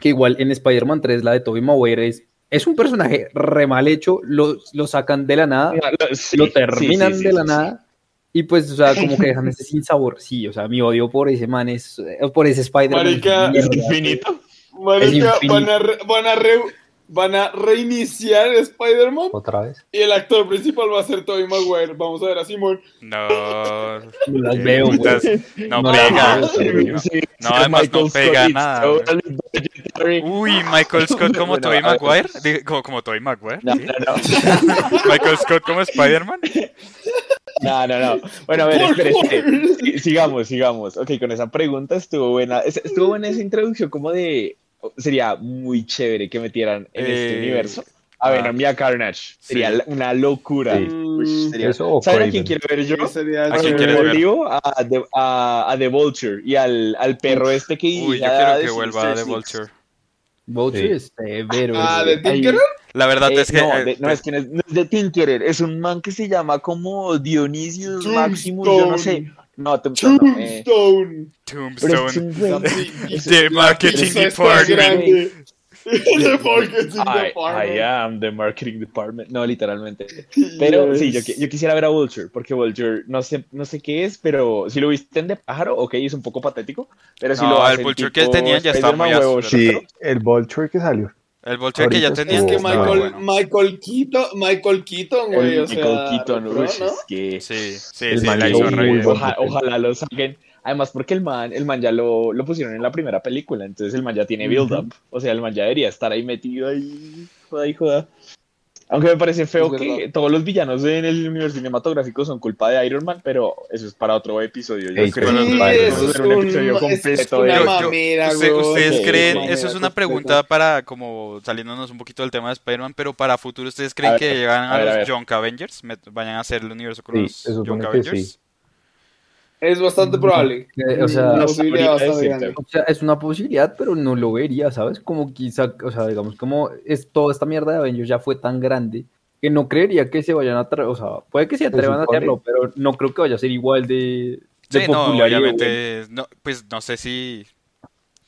que igual en Spider-Man 3, la de Tobey Maguire, es, es un personaje re mal hecho, lo, lo sacan de la nada, Sí, lo terminan sí, sí, de la nada. Y pues, o sea, como que dejan ese sin sabor. Sí, o sea, mi odio por ese man es, por ese Spider-Man. Marica. Es mierda. infinito. Marica, infinito. van a, re- van, a re- van a reiniciar Spider-Man otra vez. y el actor principal va a ser Tobey Maguire. Vamos a ver a Simón. No. No las veo, güey. No No pega. Sí, No, además no pega Scott nada, totally. Uy, Michael Scott como Bueno, Tobey. Maguire. Digo, Como, como Tobey Maguire. No, ¿sí? no, no. Michael Scott como Spider-Man. No, no, no. Bueno, a ver, espere, espere. Sigamos, sigamos. Ok, con esa pregunta estuvo buena. Es- Estuvo buena esa introducción como de... Sería muy chévere que metieran en este Eh, universo a ah. Venom y a Carnage. Sería Sí. una locura. Sí. Uy, sería- Eso ¿Saben a quién quiero ver yo? Sería ¿A quién quieres ver? A, The- a, a The Vulture y al, al perro este que Uy, yo a quiero que The vuelva de Six. Vulture. Vulture Sí. es severo. Ah. ¿de Tinkerer? La verdad Eh, es que. no, eh, de- no, es que no es, no es de Tinkerer, es un man que se llama como Dionysius Maximus, yo no sé. No, Tombstone, no, eh, Tombstone. Tombstone. la marketing department. The marketing I, department. I am the marketing department. No, literalmente. Pero sí, yo, yo quisiera ver a Vulture, porque Vulture no sé, no sé qué es, pero si lo viste en de pájaro, ok, es un poco patético. Pero si No, lo el Vulture que tenían ya está Spider-Man muy huevo. Sí, el Vulture que salió. El Vulture que ya tenían Es que Michael, bueno. Michael Keaton, Michael Keaton, güey, El o sea, Michael Keaton, ¿no? es que Sí, sí, El sí, man la hizo muy ojalá lo saquen. Además, porque el man, el man ya lo, lo pusieron en la primera película, entonces el man ya tiene build-up. O sea, el man ya debería estar ahí metido ahí, joda y joda. Aunque me parece feo Es que verdad. todos los villanos en el universo cinematográfico son culpa de Iron Man, pero eso es para otro episodio. Yo creo Sí, eso es, un episodio un, es, completo una Yo- yo- mamera. ¿Ustedes Sí, creen, mamera eso es una pregunta para, como saliéndonos un poquito del tema de Spider-Man, pero para futuro, ¿ustedes creen A que ver, llegan a, a ver, a los ver. Junk Avengers? ¿Vayan a hacer el universo con Sí, los que Avengers? Es bastante probable. Eh, o sea, una no posibilidad sabría bastante decirte. grande. O sea, es una posibilidad, pero no lo vería, ¿sabes? Como quizá, o sea, digamos, como es toda esta mierda de Avengers ya fue tan grande que no creería que se vayan a atrever, o sea, puede que se atrevan a hacerlo, pero no creo que vaya a ser igual de, de Sí, no, popular obviamente, no, pues no sé si,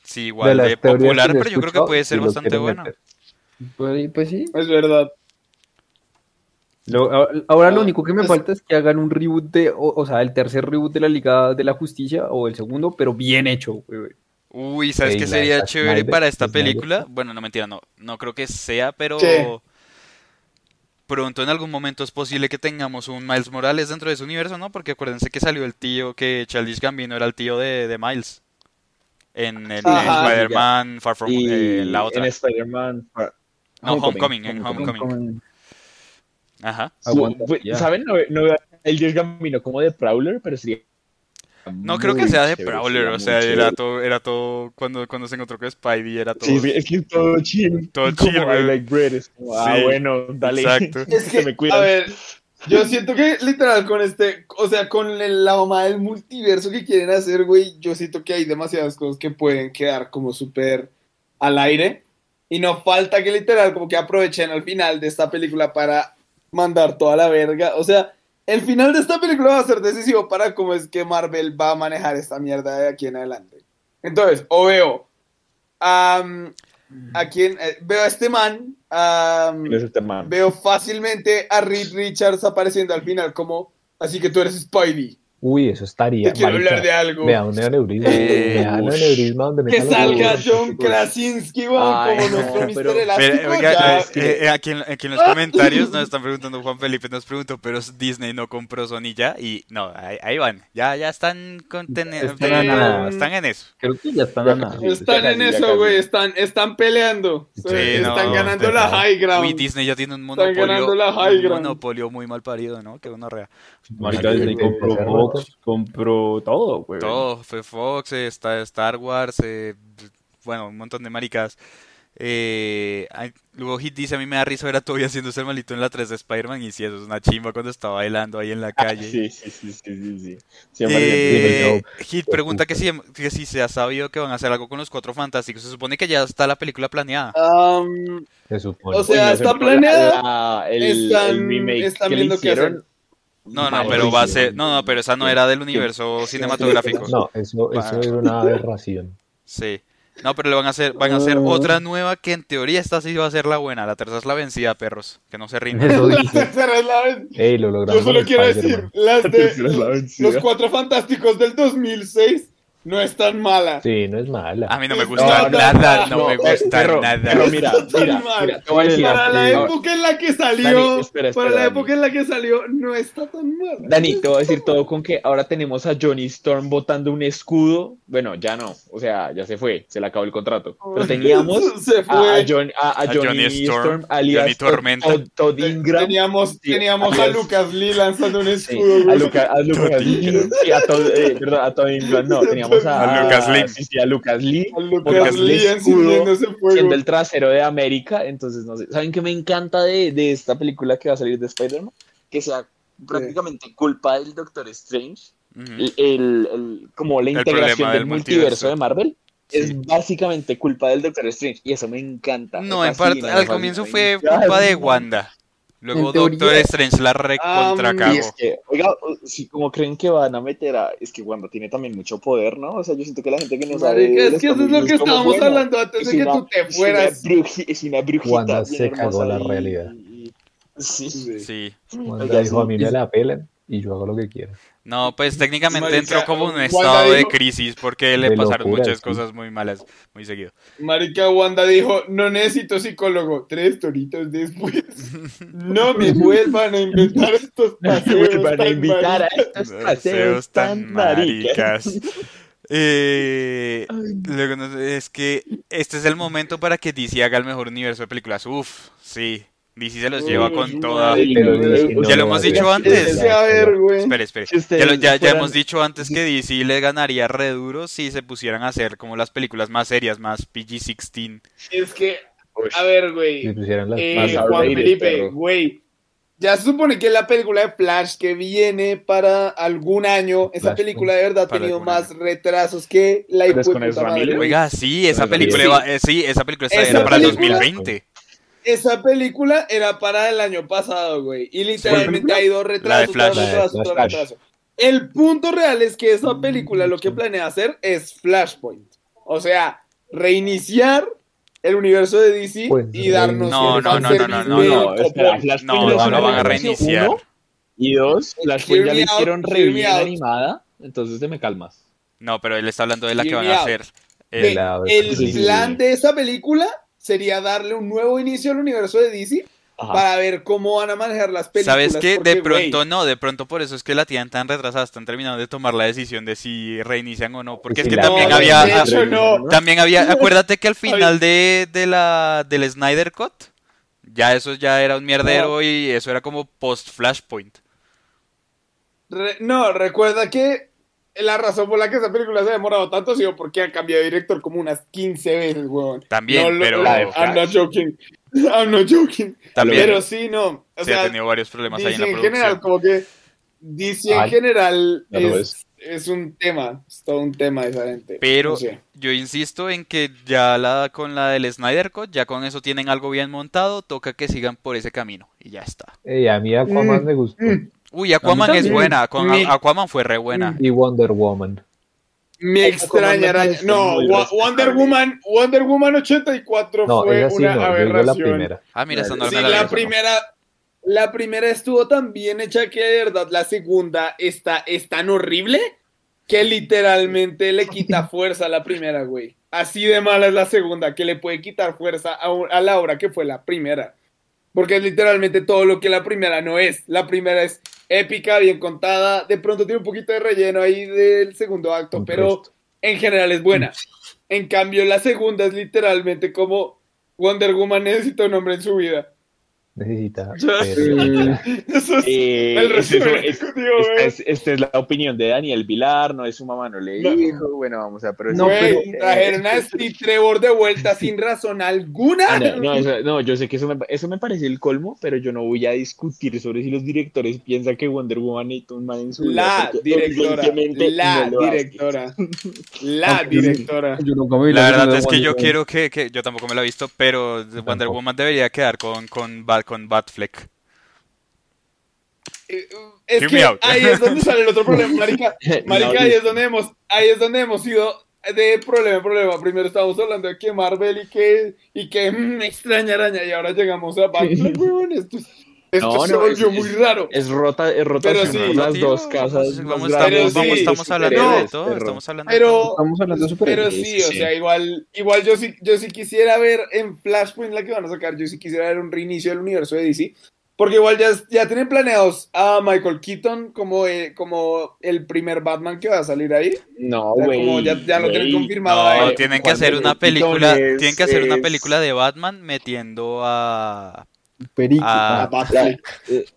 si igual de popular, pero yo creo que puede ser bastante bueno. Pues, pues sí. Es verdad. Lo- ahora lo Ah, único que me pues- falta es que hagan un reboot de, o, o sea, el tercer reboot de la Liga de la Justicia o el segundo, pero bien hecho, güey, güey. Uy, ¿sabes qué sería Zack chévere Snyder, para esta Snyder. película? Bueno, no mentira, no, no creo que sea, pero ¿Qué? pronto en algún momento es posible que tengamos un Miles Morales dentro de ese universo, ¿no? Porque acuérdense que salió el tío, que Childish Gambino era el tío de, de Miles. En, en-. Spider-Man, Far From, Y eh, la otra. en Spider-Man. No, Homecoming, en Homecoming. Ajá. Aguanta. ¿Saben? No, no veo el Dios Gambino como de Prowler, pero sería. No creo que sea de chévere, Prowler, o sea, era todo, era todo, cuando, cuando se encontró con Spidey, era todo... Sí, es que es todo chill. Todo como chill, I like bread. Es como, ah, bueno, dale. exacto. Es que, me cuidan. a ver, yo siento que literal con este, o sea, con el- la mamá del multiverso que quieren hacer, güey, yo siento que hay demasiadas cosas que pueden quedar como súper al aire. Y no falta que literal como que aprovechen al final de esta película para mandar toda la verga. O sea, el final de esta película va a ser decisivo para cómo es que Marvel va a manejar esta mierda de aquí en adelante. Entonces, o veo am, a quien, eh, veo a este man, am, ¿Quién es este man? Veo fácilmente a Reed Richards apareciendo al final como, así que tú eres Spidey. Uy, eso estaría. Te quiero marica, hablar de algo. Me da un aneurisma. Eh, me da un ush. aneurisma donde me Que los salga huevos. John Krasinski, weón, Ay, como no, nuestro pero- Mr. Elástico. Pero, oiga, ya. eh, eh, eh, aquí, en, aquí en los comentarios nos están preguntando, Juan Felipe nos preguntó, pero Disney no compró Sony ya, y no, ahí, ahí van, ya, ya están, contene- Están eh, nada. están en eso. Creo que ya están a nada. Están en eso, güey, están, están peleando. Sí, están no, ganando pero- la high ground. Uy, Disney ya tiene un Están ganando monopolio, la high un ground. monopolio muy mal parido, ¿no? Que uno rea. Marica, Disney compró Fox, compró todo, güey. Todo, fue Fox, eh, está Star Wars, eh, bueno, un montón de maricas. Eh, luego Hit dice, a mí me da risa ver a Toby haciéndose el malito en la 3 de Spider-Man, y sí, eso es una chimba cuando está bailando ahí en la calle. Sí, sí, sí, sí, sí, sí. Eh, Hit pregunta que si, que si se ha sabido que van a hacer algo con los Cuatro Fantásticos. Se supone que ya está la película planeada. Am, Se supone. O sea, Uy, no sé, está planeada. la- el, Están- el remake están que le viendo qué hicieron. No, no, pero va a ser... No, no, pero esa no era del universo cinematográfico. No, eso, eso es una aberración. Sí. No, pero le van a hacer, van a hacer Ah. otra nueva que en teoría esta sí va a ser la buena. La tercera es la vencida, perros. Que no se rindan. Eso la tercera es la. Ey, lo logramos. Yo solo quiero decir, las La tercera es la de vencida. los cuatro fantásticos del 2006 no es tan mala. Sí, no es mala. A mí no me gusta no, nada, no, no, me gusta pero- nada. pero mira, mira, mal. mira, te voy a decir Para la época en la que salió, Dani, espera, espera, para la Dani. época en la que salió, no está tan mal. Dani, te voy a decir todo con que ahora tenemos a Johnny Storm botando un escudo. Bueno, ya no, o sea, ya se fue, se le acabó el contrato. Pero teníamos se fue. a, John- a- a A Johnny, Johnny Storm, Storm, alias Johnny Tormenta. Ingram. teníamos Sí, teníamos a Lucas Lee lanzando un Sí, escudo. a. Lucas, a Lucas Lee, sí, a Todd, eh, perdón, a Todd Ingram, no, teníamos a, A Lucas Lee. sí, sí, a Lucas Lee, A Lucas Lee el escudo, encendiendo ese fuego. siendo el trasero de América, entonces no sé, ¿saben qué me encanta de, de esta película que va a salir de Spider-Man? Que sea prácticamente culpa del Doctor Strange, el, el- el- como la integración del del multiverso multiverso. de Marvel. Sí. Es básicamente culpa del Doctor Strange y eso me encanta. No, en parte, al comienzo fue culpa de Wanda. Luego teoría- Doctor Strange la recontra Y cagó. es que, oiga, si como creen que van a meter a. Es que Wanda tiene también mucho poder, ¿no? O sea, yo siento que la gente que no sabe. Marica, es que eso es lo que estábamos bueno, hablando antes de que una- tú te es fueras. Una bruji- es una brujita. Wanda se cagó la y- realidad. y- Sí. Sí. Wanda Oiga, dijo, a mí sí, me la pelan y yo hago lo que quiera. No, pues técnicamente Marica, entró como en un estado de crisis porque le pasaron locura, muchas sí. cosas muy malas muy seguido. Marica Wanda dijo, no necesito psicólogo. Tres toritos después. No me vuelvan a inventar estos paseos Vuelvan a tan invitar a maricas". estos paseos tan maricas. Eh, luego no es que este es el momento para que DC haga el mejor universo de películas. Uf, sí. DC se los lleva Uy, con toda. Pero no Ya lo hemos dicho antes. Es que, a ver, güey. Espere, espere. Si ustedes Ya, lo- ya- ya fueran- hemos dicho antes que DC le ganaría re duro si se pusieran a hacer como las películas más serias, más PG-16. Es que, a ver, güey. Si pusieran las Eh, Juan Felipe, güey. Ya se supone que la película de Flash que viene para algún año, esa película de verdad ha Para tenido más retrasos que la. Miller. Oiga, sí, esa película sí. iba- eh, sí, esa película está- Esa era para el película- 2020. Esa película era para el año pasado, güey. Y literalmente ha ido retraso, La de Flash. tras retraso, tras retraso. El punto real es que esa película lo que planea hacer es Flashpoint. O sea, reiniciar el universo de DC Pues, y darnos No, el no, no, no, no, no, no, espera, Flashpoint No, no una lo van a reiniciar. uno, Y dos, Flashpoint ya le hicieron re hear me bien out. animada, entonces te me calmas. No, pero él está hablando de la que van a hacer. El plan de esa película sería darle un nuevo inicio al universo de DC Ajá. para ver cómo van a manejar las películas. ¿Sabes qué? porque, De pronto no, de pronto por eso es que la tienen tan retrasada, están terminando de tomar la decisión de si reinician o no, porque es que también había, de hecho, no. también había, acuérdate que al final de, de la, del Snyder Cut, ya eso ya era un mierdero y eso era como post Flashpoint. Re- no, recuerda que la razón por la que esa película se ha demorado tanto ha sido porque han cambiado de director como unas 15 veces, weón. También, No, lo- pero la de I'm not joking. I'm not joking. también Pero sí, no. O se ha sea, tenido varios problemas ahí en la en producción. general, como que DC en Ay, general ya lo es, es un tema, es todo un tema esa gente. Pero yo insisto en que ya la con la del Snyder Cut, ya con eso tienen algo bien montado, toca que sigan por ese camino y ya está. Ey, a mí Aquaman Mm, me gustó. mm. Uy, Aquaman es buena, con Mi- Aquaman fue re buena. Y Wonder Woman. Me extraña No, respetable. Wonder Woman, Wonder Woman 84 No, fue esa sí una no, digo la aberración. primera. Ah, mira, esta no Sí, la, la primera, la primera estuvo tan bien hecha que de verdad la segunda está, es tan horrible que literalmente le quita fuerza a la primera, güey. Así de mala es la segunda, que le puede quitar fuerza a, a la obra que fue la primera. Porque es literalmente todo lo que la primera no es. La primera es épica, bien contada. De pronto tiene un poquito de relleno ahí del segundo acto, pero resto. en general es buena. En cambio, la segunda es literalmente como Wonder Woman necesita un hombre en su vida. Necesita. Esta, es, la opinión de Daniel Vilar, no es su mamá, no le No. dijo. Bueno, vamos a pero No, pero- trajeron a Steve Trevor de vuelta sin razón alguna. Ah, no, no, eso- no, yo sé que eso me, eso me parece el colmo, pero yo no voy a discutir sobre si los directores piensan que Wonder Woman necesita un man en su La directora, la no directora, la directora. Yo nunca me vi La verdad es que yo quiero que, que- yo tampoco me la he visto, pero Wonder tampoco. Woman debería quedar con con Bat, con Batfleck. Eh, Es Hear me que out. ahí es donde sale el otro problema, marica. Marica, No, ahí es donde hemos, ahí es donde hemos ido de problema en problema. Primero estábamos hablando de que Marvel y que, y que mm, extraña araña, y ahora llegamos a weón. Esto, esto No, se no, volvió es- muy raro. Es rota, es rotación Pero sí, por las Tío, dos casas. vamos, estamos, sí, vamos, de estamos hablando de superhéroes, todo, estamos hablando de todo. Pero, Estamos hablando de pero sí, o sí. sea, igual, igual yo sí, yo sí quisiera ver en Flashpoint la que van a sacar, yo sí quisiera ver un reinicio del universo de DC. Porque igual ya, ya tienen planeados a Michael Keaton como, eh, como el primer Batman que va a salir ahí. No, O sea, güey. como ya- ya lo tienen güey. confirmado No, tienen que hacer una película, es- tienen que hacer una es- película de Batman metiendo a Perico. Ah, A Batfleck.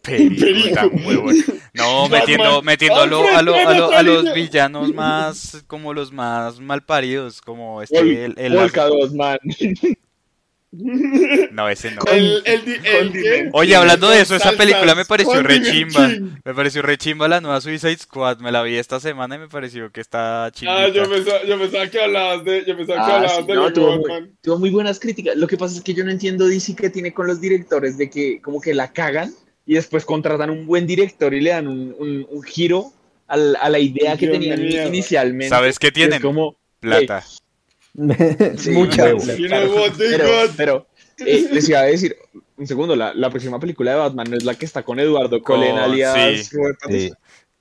Perico, tan huevo. No, metiendo, metiendo a, lo- a, lo- a, lo- a los villanos más, como los más malparidos, como este, el, el- Volca 2, man. No, ese no. El, el, di- el que- Oye, hablando de eso, esa película me pareció re Condiment chimba. King. Me pareció re chimba la nueva Suicide Squad. Me la vi esta semana y me pareció que está Ah, chimbita. yo pensaba, yo pensaba que hablabas de, yo pensaba que Ah, hablabas sí, de no, tuvo, muy, tuvo muy buenas críticas. Lo que pasa es que yo no entiendo DC que tiene con los directores de que como que la cagan y después contratan un buen director y le dan un, un- un giro a la idea que tenían mierda. inicialmente. ¿Sabes qué tienen? como, Plata. Sí, Mucha. claro, You claro. know what they Pero, pero eh, les iba a decir, un segundo, la, la próxima película de Batman no es la que está con Eduardo Colen, Con- alias sí.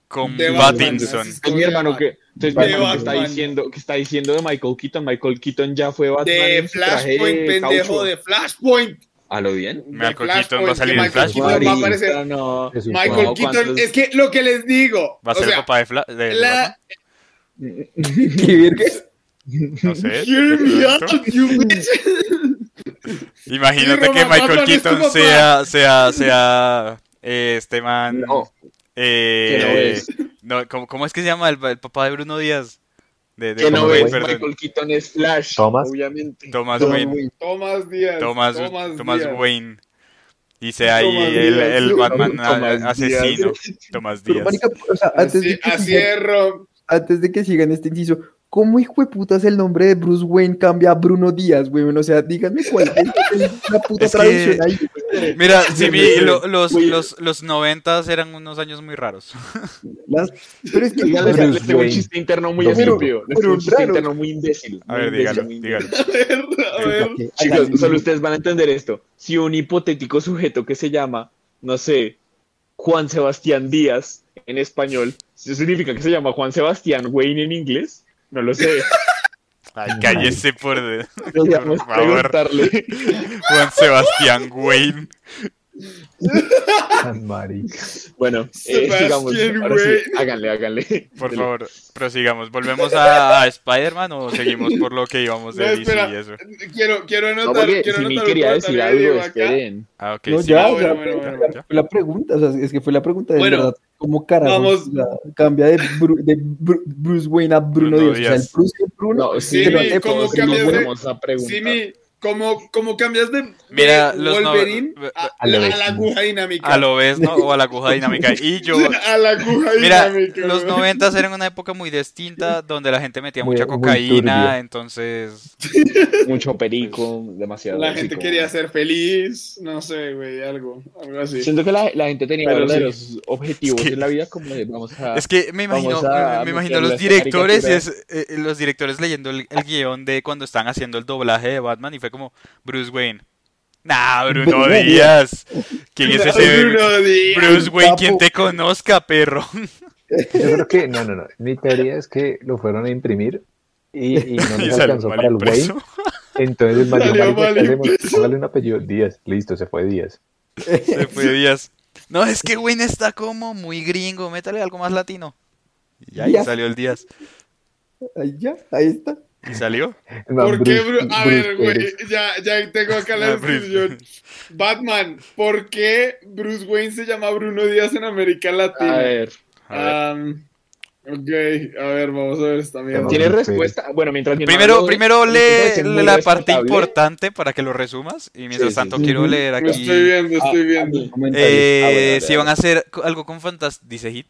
Con De así es. Mi hermano que, entonces, mi hermano que está diciendo, que está diciendo de Michael Keaton, Michael Keaton ya fue Batman De Flashpoint, pendejo, caucho. de Flashpoint. ¿A lo bien? Michael Keaton va a salir en Michael Flashpoint. Keaton va a aparecer. No. Michael No, Keaton, es que lo que les digo, ¿Va a o ser el sea, papá de, Fla- de- la? ¿Qué? No sé. Bitch. Imagínate que Michael Keaton sea, sea, sea, eh, este man, No, eh, no es. no, ¿cómo, cómo es que se llama el, el papá de Bruno Díaz? De, de Que no Bruno Thomas es, Wayne, perdón. Michael Keaton es Flash, Thomas. obviamente. Thomas Thomas Wayne. Wayne. Thomas Díaz. Thomas, Thomas, Thomas Díaz. Wayne. Dice ahí Thomas el, Díaz. el Batman a- Thomas asesino, Thomas Pero, Díaz. marica, o sea, antes Así, de, que así sigan, antes de que sigan este inciso, ¿cómo hijo de putas el nombre de Bruce Wayne cambia a Bruno Díaz, weón? O sea, díganme cuál es la puta Es que- traducción ahí. Mira, sí, vi, Güey, lo- los, güey. los, los noventas eran unos años muy raros. Las- pero es que, Oigan, o les, sea, les tengo un chiste interno muy No, pero- estúpido. Les pero tengo un chiste raro. interno muy imbécil. A ver, imbécil, dígalo, muy dígalo. A ver, a ver. Chicos, solo ustedes van a entender esto. Si un hipotético sujeto que se llama, no sé, Juan Sebastián Díaz en español, ¿eso significa que se llama Juan Sebastián Wayne en inglés? No lo sé. Ay, cállese por, de- por favor. Juan Sebastián Wayne. Bueno, eh, sigamos. Ahora sí, háganle, háganle. Por Dele. favor, prosigamos. ¿Volvemos a, a Spider-Man o seguimos por lo que íbamos de No, DC y eso? Quiero, quiero No, anotar, porque quiero si anotar quería decir algo, esperen. Ah, ok, No, sí. ya, o sea, bueno, bueno, bueno. fue la pregunta, o sea, es que fue la pregunta de Bueno, verdad, ¿cómo carajo vamos. cambia de, Bru- de Bru- Bruce Wayne a Bruno, Bruno Díaz? O sea, el Díaz. Bruce Bruno, No, Sí, ¿cómo cambias de-. Sí, mi, ¿cómo, cómo cambias de, de Mira, los no- Wolverine a, a lo a la aguja dinámica? A lo ves, ¿no? O a la aguja dinámica. Y yo, a la aguja Mira, dinámica. los noventas eran una época muy distinta donde la gente metía Muy- mucha muy cocaína, entonces Mucho perico, demasiado. La gente como- quería ser feliz, no sé, güey, algo, algo así. Siento que la, la gente tenía Pero verdaderos objetivos Es que- en la vida como de vamos a... es que me imagino, a me, imagino los directores, es, eh, los directores leyendo el, el guion de cuando están haciendo el doblaje de Batman y fue como Bruce Wayne. Nah, Bruno Díaz. ¿Quién es ese Bruno Díaz. Bruce Wayne? Quien te conozca, perro. Yo creo que, no, no, no. Mi teoría es que lo fueron a imprimir y, y no les alcanzó para el. Wayne. Entonces el Mario. Póngale un apellido Díaz. Listo, se fue Díaz. Se fue Díaz. No, es que Wayne está como muy gringo. Métale algo más latino. Y ahí salió el Díaz. ahí ya, ahí está. ¿Y salió? Man ¿Por qué, Bruce- Bru- A Bruce ver, güey, ya, ya tengo acá la Ah, Bruce. descripción. Batman, ¿por qué Bruce Wayne se llama Bruno Díaz en América A Latina? ver, A ver. Ok, a ver, vamos a ver esta mierda. ¿tiene Bruce respuesta? Bueno, mientras mi Primero, primero lee la parte importante para que lo resumas. Y mientras Sí, tanto sí. quiero leer Lo aquí. estoy viendo, Ah, estoy a viendo. Eh, Ah, si van a hacer algo con fantasía, dice Hit.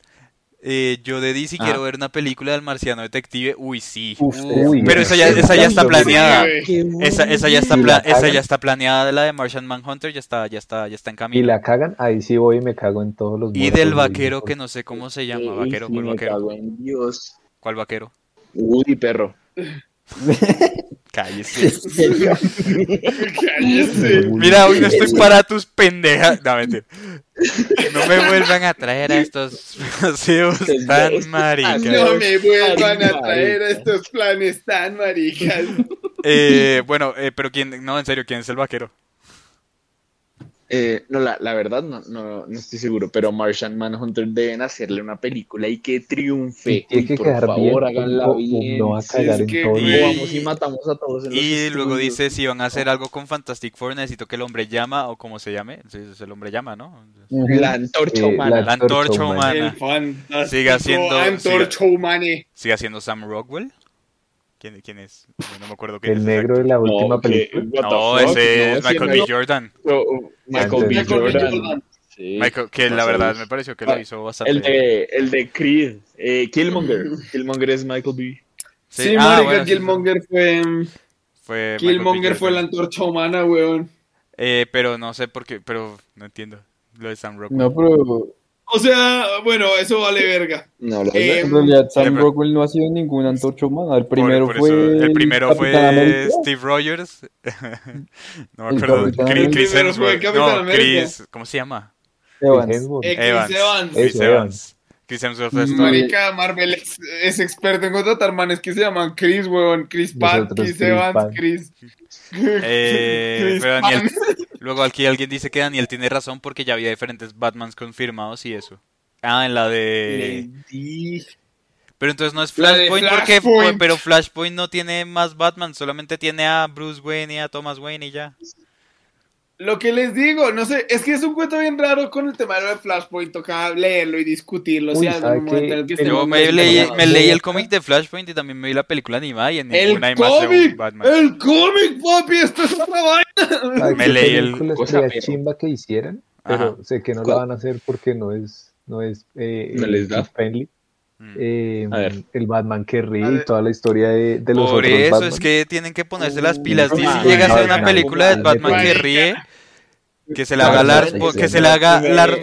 Eh, yo de DC Ah. quiero ver una película del marciano detective. Uy, sí. Uf, Uy, Pero esa ya, esa ya está planeada. Esa, esa ya está Y pla- esa ya está planeada de la de Martian Manhunter, ya está, ya está, ya está en Y camino. la cagan, ahí sí voy y me cago en todos los Y del de vaquero que no sé cómo se llama, Uy, vaquero, sí, ¿cuál me vaquero? cago en Dios. ¿Cuál vaquero? Woody, perro. Cállese. Cállese. Mira, hoy no estoy para tus pendejas. No, mentira. No me vuelvan a traer a estos paseos tan maricas. No me vuelvan a traer a estos planes tan maricas. Eh, bueno, eh, pero quién, no, en serio, ¿quién es el vaquero? Eh, no, la, la verdad no, no, no estoy seguro, pero Martian Manhunter deben hacerle una película y que triunfe. Y que por quedar bien, favor, háganla bien. no va a cagar es en que- todo. Y- O vamos y matamos a todos en los Y luego estudios. dice si van a hacer algo con Fantastic Four, necesito que el hombre llama o como se llame. Es el hombre llama, ¿no? La antorcha Eh, humana. La antorcha humana. El fantástico Siga siendo- Antorcha Humane. Sigue siendo Sam Rockwell. ¿Quién, quién es? No, no me acuerdo quién El es negro de la última No, película. No, ese no, es Michael B. Jordan. no, Michael B. Michael B. Jordan. Jordan. Sí. Michael, que la verdad me pareció que lo Ah, hizo bastante El de, el de Creed, eh, Killmonger. Killmonger es Michael B. Sí, ah, sí, Killmonger fue... B. Killmonger fue la antorcha humana, weón. Eh, pero no sé por qué, pero no entiendo lo de Sam Rockwell. No, pero O sea, bueno, eso vale verga. No, la Eh, en realidad Sam pero- Rockwell no ha sido ningún antorcha humana. El Por- primero por fue eso, el primero fue América. Steve Rogers. no me acuerdo. Chris. Chris fue Hemsworth. No. Chris, ¿cómo se llama? Evans. Eh, Chris Evans. Evans. Chris Evans. Chris Hemsworth es todo. Marica, Marvel es, es experto en contratar manes que se llaman Chris, weón. Chris Pat, Chris Chris Evans, Pan. Chris. Eh, Chris pero Daniel, luego aquí alguien dice que Daniel tiene razón porque ya había diferentes Batmans confirmados y eso. Ah, en la de... Lady. Pero entonces no es La de Flashpoint porque... Flashpoint. Pero Flashpoint no tiene más Batman, solamente tiene a Bruce Wayne y a Thomas Wayne y ya. Lo que les digo, no sé, es que es un cuento bien raro con el tema de lo de Flashpoint, toca leerlo y discutirlo. El que Yo me leí, informados. me leí el cómic de Flashpoint y también me vi la película animada y en El ninguna hay más de un cómic, Batman. el cómic, papi, esto es una vaina. ¿Sabe Me leí el- cosa, chimba que hicieran? Pero Ajá. sé que no la ¿Cuál? van a hacer porque no es, no es eh, ¿No les da? kid friendly. Mm. Eh, A ver. el Batman que ríe y toda la historia de, de los Por otros eso Batman. es que tienen que ponerse las Uh, pilas. si mames, llega a ser no, una película de Batman que ríe, que se le No, haga Lars, que se le haga Lars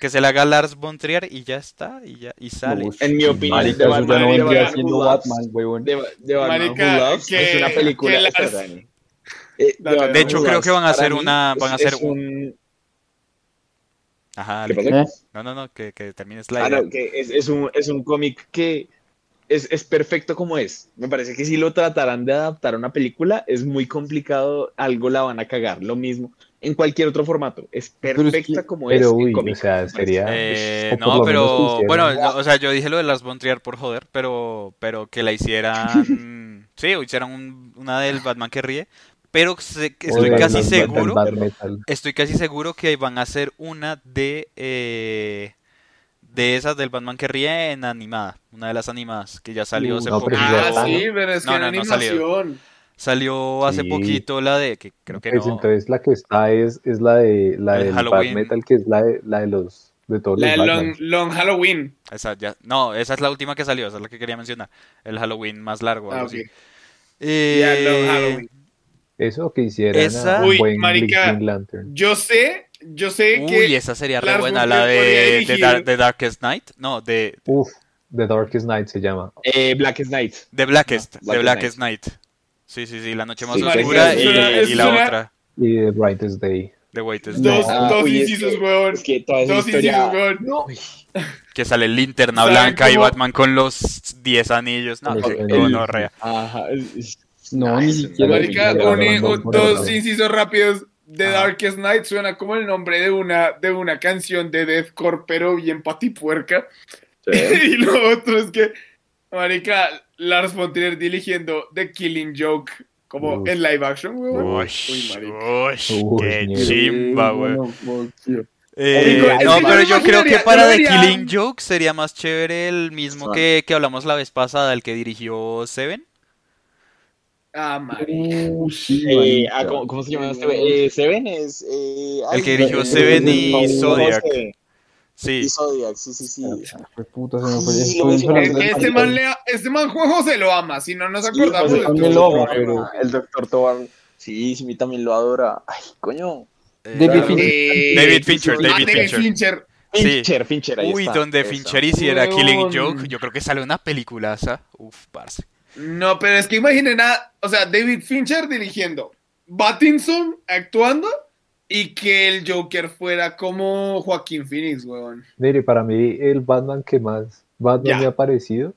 que se le haga Lars von Trier y ya está y ya y sale. En mi opinión, marica, de Batman, no de vendría Batman siendo Who Loves. Batman, weón. De, de Batman Marica, Who Loves que- es una película. que. Eh, Batman de hecho, creo que van a hacer una- van a hacer un... Ajá, ¿Qué? ¿Eh? No, no, no, que, que termines la Ah, idea. no, que es, es un, es un cómic que es, es perfecto como es. Me parece que si lo tratarán de adaptar a una película, es muy complicado, algo la van a cagar. Lo mismo en cualquier otro formato. Es es que- perfecta como es. Pero en uy, cómic, o sea, sería... Eh, o por no, pero bueno, no, o sea, yo dije lo de Lars von Trier por joder, pero pero que la hicieran, sí, o hicieran un- una del Batman que ríe, pero que o estoy del- casi seguro, Bad estoy casi seguro que van a hacer una de eh, de esas del Batman que ríe en animada, una de las animadas que ya salió Uh, hace no, ya Ah, sí, pero es que No, era no, animación. Salió hace Sí. poquito la de que creo que Pues no. entonces la que está es, es la de la El del Bad Halloween. Metal, que es la de, la de los de todos La de los Long. Long Halloween. Esa ya, no, esa es la última que salió, esa es la que quería mencionar, el Halloween más largo, Ah, algo ok. así. Ya, Eh, Long Halloween. Eso que hicieran Esa- a un Uy, buen marica, Green Lantern. Yo sé, yo sé Uy, que esa sería re buena, la de, de Darkest Night, no, de, Uf, The Darkest Night se llama. Eh, Blackest Night. de Blackest, No, de Blackest Blackest Night. Sí, sí, sí, la noche más Sí, oscura y, la una- otra, Y The Brightest Day. Whitest dos, Day, Ah, dos uy, es incisos, que- weón. Es que toda esa Dos historia. incisos, weón. que sale linterna ¿Saben blanca y? Batman con los 10 anillos, no, qué anillos. gonorrea. Ajá. es- No, Ah, ni siquiera. Marica, un- dos incisos rápidos. The Ajá. Darkest Night suena como el nombre de una, de una canción de deathcore, pero bien patipuerca. y lo otro es que, marica, Lars von Trier dirigiendo The Killing Joke como Uf. en live action, weón. Qué chimba, Sí. Eh, es no, yo pero yo creo que para The Killing Joke sería más chévere el mismo que, que hablamos la vez pasada, el que dirigió Seven. Ah. Uh, sí, Eh, ah, ¿cómo, cómo se llama este? güey? Eh, Seven es. Eh, El que dirigió Seven y Zodiac. Seven. Sí, Y Zodiac, sí, sí, sí. Sí, del- Este man, le, este man Juan José lo ama, si no nos Sí, acordamos José de también todo. lo ama, pero- El doctor Tobar. Sí, sí, a mí también lo adora. Ay, coño. eh, David. Fincher. Eh, David Fincher, ah, David Fincher. Fincher. Sí. Fincher, Fincher, ahí Uy, está. donde Eso. Fincher hiciera Killing. Joke, yo creo que sale una peliculaza. Uf, parce. No, pero es que imaginen a, o sea, David Fincher dirigiendo, Pattinson actuando y que el Joker fuera como Joaquín Phoenix, weón. Mire, para mí el Batman que más Batman me ha parecido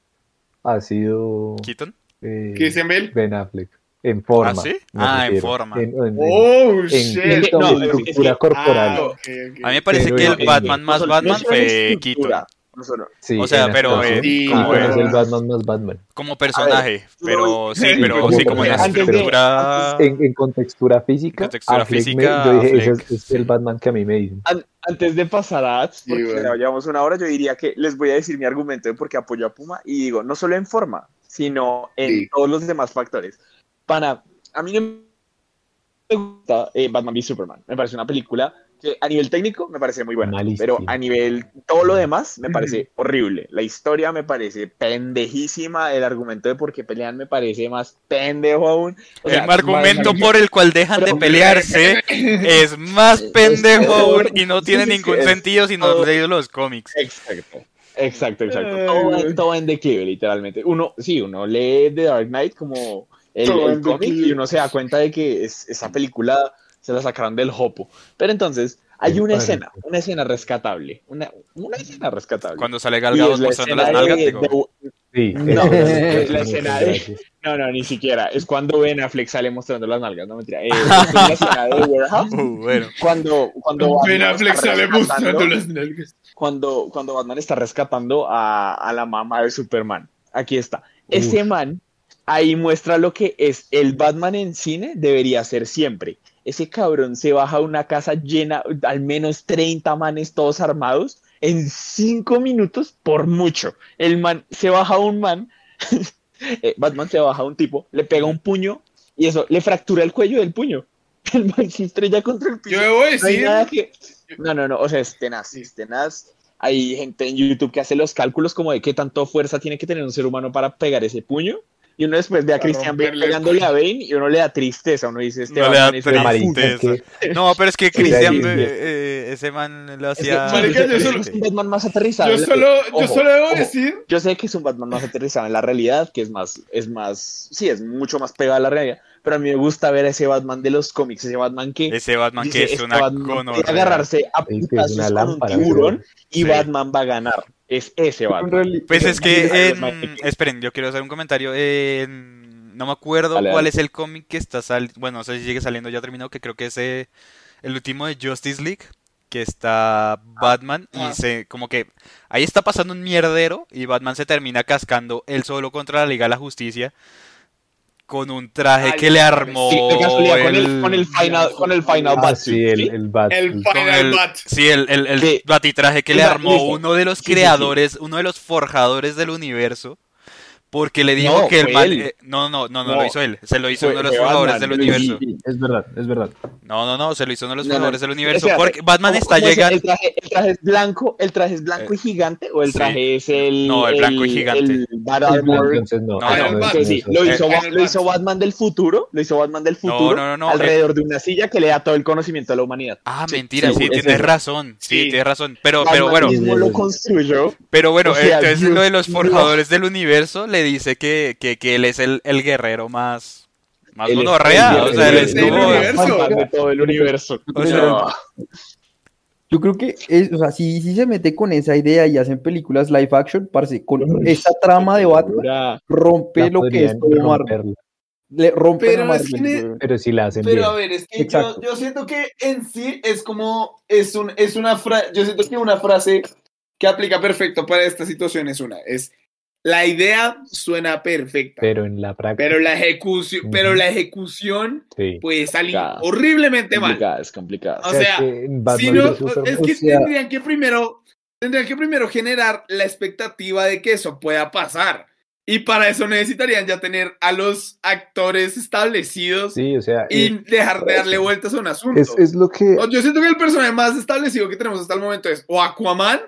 ha sido ¿Keaton? eh, Christian Bale. Ben Affleck. En forma. ¿Ah, sí? Ah, en forma. En, en- Oh, en shit. No, estructura es que- corporal. Ah. A mí me parece Pero que el Batman más Batman fue Keaton. No solo- Sí, O sea, pero, eh, Keaton como es el Batman más Batman. Como personaje, pero sí, Sí, pero como sí, como en estructura. En, en contextura física, Contextura me- física, yo dije, ese es, es sí. el Batman que a mí me dicen. An- Antes de pasar a ads, porque Sí, bueno. ya llevamos una hora, yo diría que les voy a decir mi argumento de por qué apoyo a Puma y digo, no solo en forma, sino en Sí. todos los demás factores. Para, a mí no me gusta eh, Batman v Superman. Me parece una película que a nivel técnico me parece muy buena, Malísima. pero a nivel todo lo demás me parece horrible. La historia me parece pendejísima, el argumento de por qué pelean me parece más pendejo aún. O sea, El argumento por el cual dejan de pelearse es más pendejo aún y no tiene Sí, ningún es sentido si no has leído los cómics. Exacto. Exacto, exacto. Todo, todo en declive, literalmente. Uno, sí, uno lee The Dark Knight como el, cómic y uno se da cuenta de que es- esa película se la sacaron del hopo. Pero entonces, hay una escena, una escena rescatable. Una, una escena rescatable. Cuando sale Y Gal Gadot es la mostrando escena las nalgas, de- digo, de- Sí, No, es la escena de-. No, no, ni siquiera. Es cuando Ben Affleck sale mostrando las nalgas, no mentira. Eh, es la escena de Warehouse. uh, bueno. Cuando, cuando Ben Batman Affleck está sale rescatando- mostrando las nalgas. cuando, cuando Batman está rescatando a, a la mamá de Superman. Aquí está. Ese man ahí muestra lo que es el Batman en cine debería ser siempre. Ese cabrón se baja a una casa llena, al menos 30 manes todos armados, en 5 minutos por mucho. El man se baja a un man, eh, Batman se baja a un tipo, le pega un puño y eso le fractura el cuello del puño. El man se estrella contra el piso. Yo debo decir, que- No, no, no, o sea, es tenaz, es tenaz. Hay gente en YouTube que hace los cálculos como de qué tanto fuerza tiene que tener un ser humano para pegar ese puño. Y uno después ve a Christian Bale pegándole a Bane y uno le da tristeza. Uno dice, este No le da tristeza. No, pero es que sí. eh, ese man lo Es que, hacía... Marica, yo es solo- un Batman más aterrizado. yo solo, yo solo debo ojo. decir Yo sé que es un Batman más aterrizado en la realidad, que es más, es más, sí, es mucho más pegado a la realidad. Pero a mí me gusta ver a ese Batman de los cómics, ese Batman que Ese Batman dice, que es este una Batman agarrarse a putazos con un tiburón y Sí. Batman va a ganar. Es ese Batman. Pues es que, en- esperen, yo quiero hacer un comentario. en- No me acuerdo Dale, cuál dale. es el cómic que está saliendo. Bueno, no sé si sigue saliendo, ya terminó. Que creo que es eh, el último de Justice League. Que está Batman Ah. y se. Como que ahí está pasando un mierdero. Y Batman se termina cascando él solo contra la Liga de la Justicia. Con un traje Ay, que le armó. Sí, de casualidad, con el, el- con el final, con el final Ah, Batsuit, sí, el, ¿sí? el bat. el el- Final el- Bat. Sí, el, el, el Sí. batitraje que El le armó uno de los Sí, sí, sí. creadores, uno de los forjadores del universo, porque le dijo No, que el él. eh, no, no, no, no, No. lo hizo él, se lo hizo Fue- uno de los Batman, del universo. hizo- Sí, es verdad, es verdad. No, no, no, se lo hizo uno de los No, no, forjadores del universo, porque Batman ¿Cómo- está es? llegando... ¿El traje, el traje es blanco, el traje es blanco y gigante o el Sí. traje es el No, el blanco y gigante. El Armor? entonces no. No, no, no, el entonces sí, lo hizo, lo hizo Batman del futuro, lo hizo Batman del futuro no, no, no, alrededor de una silla que le da todo el conocimiento a la humanidad. Ah, Sí, mentira, sí, sí, es tienes razón, sí, Sí. tienes razón, pero, Batman pero bueno, mismo lo construyó. pero bueno, entonces lo de los forjadores del universo le dice que, que, que él es el, el guerrero más, más gonorrea, el- o sea, él el- es el universo. De todo el universo. O sea, No. Yo creo que, es, o sea, si, si se mete con esa idea y hacen películas live action, parce, con esa trama de Batman, rompe lo que es todo Marvel. Le rompe Pero a es Marvel, que-. Pero si la hacen Pero bien. a ver, es que yo, yo siento que en sí es como, es, un, es una frase, yo siento que una frase que aplica perfecto para esta situación es una, es, la idea suena perfecta, pero, Pero en la práctica. la ejecución, pero la ejecución sí. puede salir Complicada. horriblemente mal. complicada, es complicada. O sea, que Si no, es que sea- tendrían que primero, tendrían que primero generar la expectativa de que eso pueda pasar. Y para eso necesitarían ya tener a los actores establecidos Sí, o sea, y es, dejar de darle vueltas a un asunto. es, es lo que. O- Yo siento que el personaje más establecido que tenemos hasta el momento es o Aquaman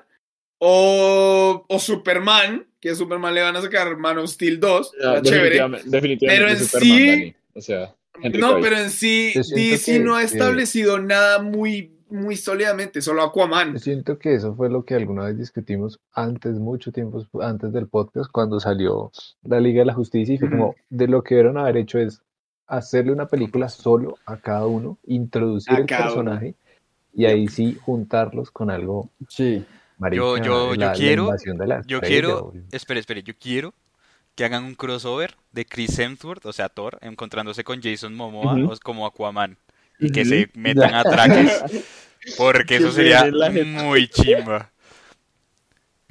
o, o Superman, que a Superman le van a sacar Man of Steel 2, Ah, está chévere. definitivamente, definitivamente Pero en Superman, sí- Dani. O sea, Henry No, Cavill. pero en sí DC que- no ha que- establecido nada muy, muy sólidamente, solo Aquaman. Yo siento que eso fue lo que alguna vez discutimos antes, mucho tiempo antes del podcast, cuando salió la Liga de la Justicia y fue como, de lo que debieron haber hecho es hacerle una película solo a cada uno, introducir A el uno. personaje y ahí sí juntarlos con algo Sí. Marica, Yo- yo- yo la- la quiero- la Yo estrella, quiero, espere, espere, yo quiero que hagan un crossover de Chris Hemsworth, o sea, Thor, encontrándose con Jason Momoa Ujú. o- como Aquaman y que se metan a trajes, porque eso sería muy chimba.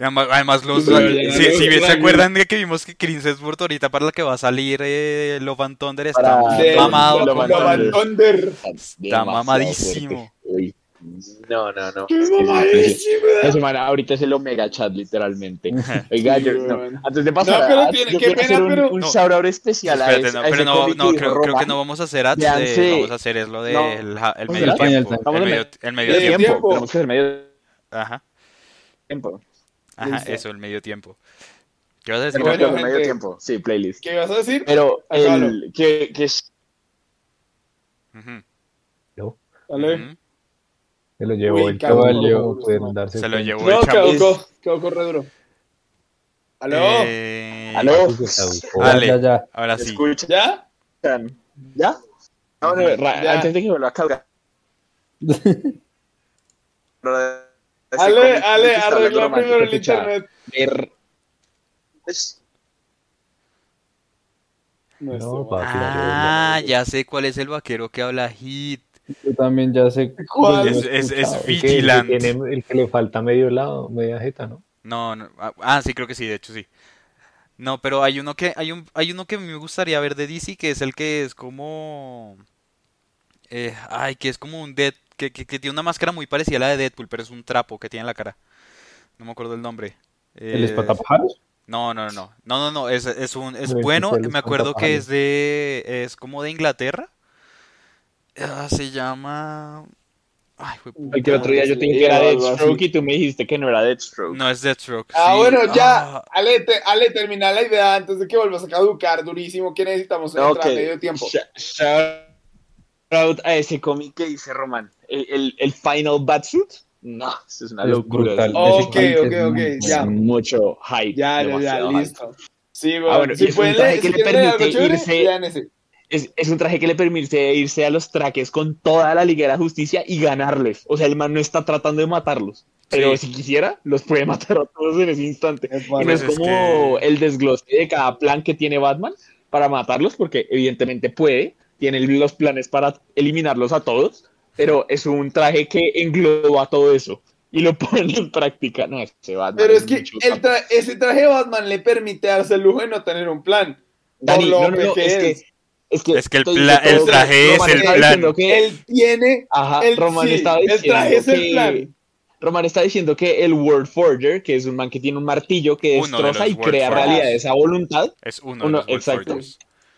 Además, los, si, bien se acuerdan de que vimos que Chris Hemsworth ahorita para la que va a salir eh, Love and Thunder está Para- mamado, Lo con- van a- Thunder. está mamadísimo. Uy. No, no, no. ¡Qué Es ahorita es el Omega Chat, literalmente. Oiga, yo, no, antes de pasar, No, pero a- tiene- yo qué quiero pena, hacer un, pero- un especial a Espérate, ese- no, a pero ese no, no creo, creo que no vamos a hacer ads, de- vamos a hacer es lo del el, el medio tiempo. El medio, el tiempo. tiempo. Tenemos que hacer medio Ajá, tiempo. ajá, eso, el medio tiempo. ¿Qué vas a decir? Bueno, hacer medio tiempo. Sí, playlist. ¿Qué ibas a decir? Pero Acábalo. el que, que es-. Se lo llevó Uy, el caballo, darse Se lo llevó No, el quedó, quedó corre duro. ¿Aló? Eh, ¿Aló? Caducó. Ale. Ya, ya. Ahora sí. ¿Ya? ¿Ya? No, no, ra- Ya. antes de que me lo acabe. Ale, Ale, arregla primero el internet. No, papi, Ah, ya sé cuál es el vaquero que habla hit. Yo también ya sé. ¿Cuál? Es, es, es. El que, tiene- el que le falta medio lado, media jeta, ¿no? No, no, ah, ah, sí, creo que sí, de hecho sí. No, pero hay uno que hay un hay uno que me gustaría ver de DC que es el que es como eh, ay, que es como un Dead que, que, que tiene una máscara muy parecida a la de Deadpool, pero es un trapo que tiene en la cara. No me acuerdo el nombre. ¿El Es- espantapájaros? No, no, no, no. No, no, no, es, es un es No, bueno, me acuerdo que es de es como de Inglaterra. Ah, se llama Ay, fue El que el otro día yo te dije que era Deathstroke y tú me dijiste que no era Deathstroke. No es Deathstroke. Ah, sí. bueno, ya. Ah, Ale, te- Ale, termina la idea antes de que vuelvas a caducar durísimo. ¿Qué necesitamos entrar que- medio tiempo? Sh- Shout out a ese cómic que dice Román. El, el, el Final Batsuit. No, eso es una Es locura. brutal. Ok, ok, es ok, muy ya. Mucho hype. Ya, ya, ya, demasiado hype. listo. Sí, bueno, Ah, bueno, si pueden leer, que si le permite chévere, irse- ese. Es, es un traje que le permite irse a los traques con toda la Liga de la Justicia y ganarles. O sea, el man no está tratando de matarlos. Pero Sí. si quisiera, los puede matar a todos en ese instante. Es Y no es es como que- el desglose de cada plan que tiene Batman para matarlos, porque evidentemente puede, tiene los planes para eliminarlos a todos, pero es un traje que engloba todo eso y lo pone en práctica. No, ese Batman Pero es que el tra- ese traje de Batman le permite darse el lujo de no tener un plan. Dani, no, no, es que, es. que, Es que el pla- el traje es el plan. diciendo que- Él tiene. Ajá, el- Roman sí, estaba el diciendo traje es el que- plan. Roman está diciendo que el World Forger, que es un man que tiene un martillo que Uno destroza y World crea Forgers. realidades a voluntad, es uno, Uno, de los exacto.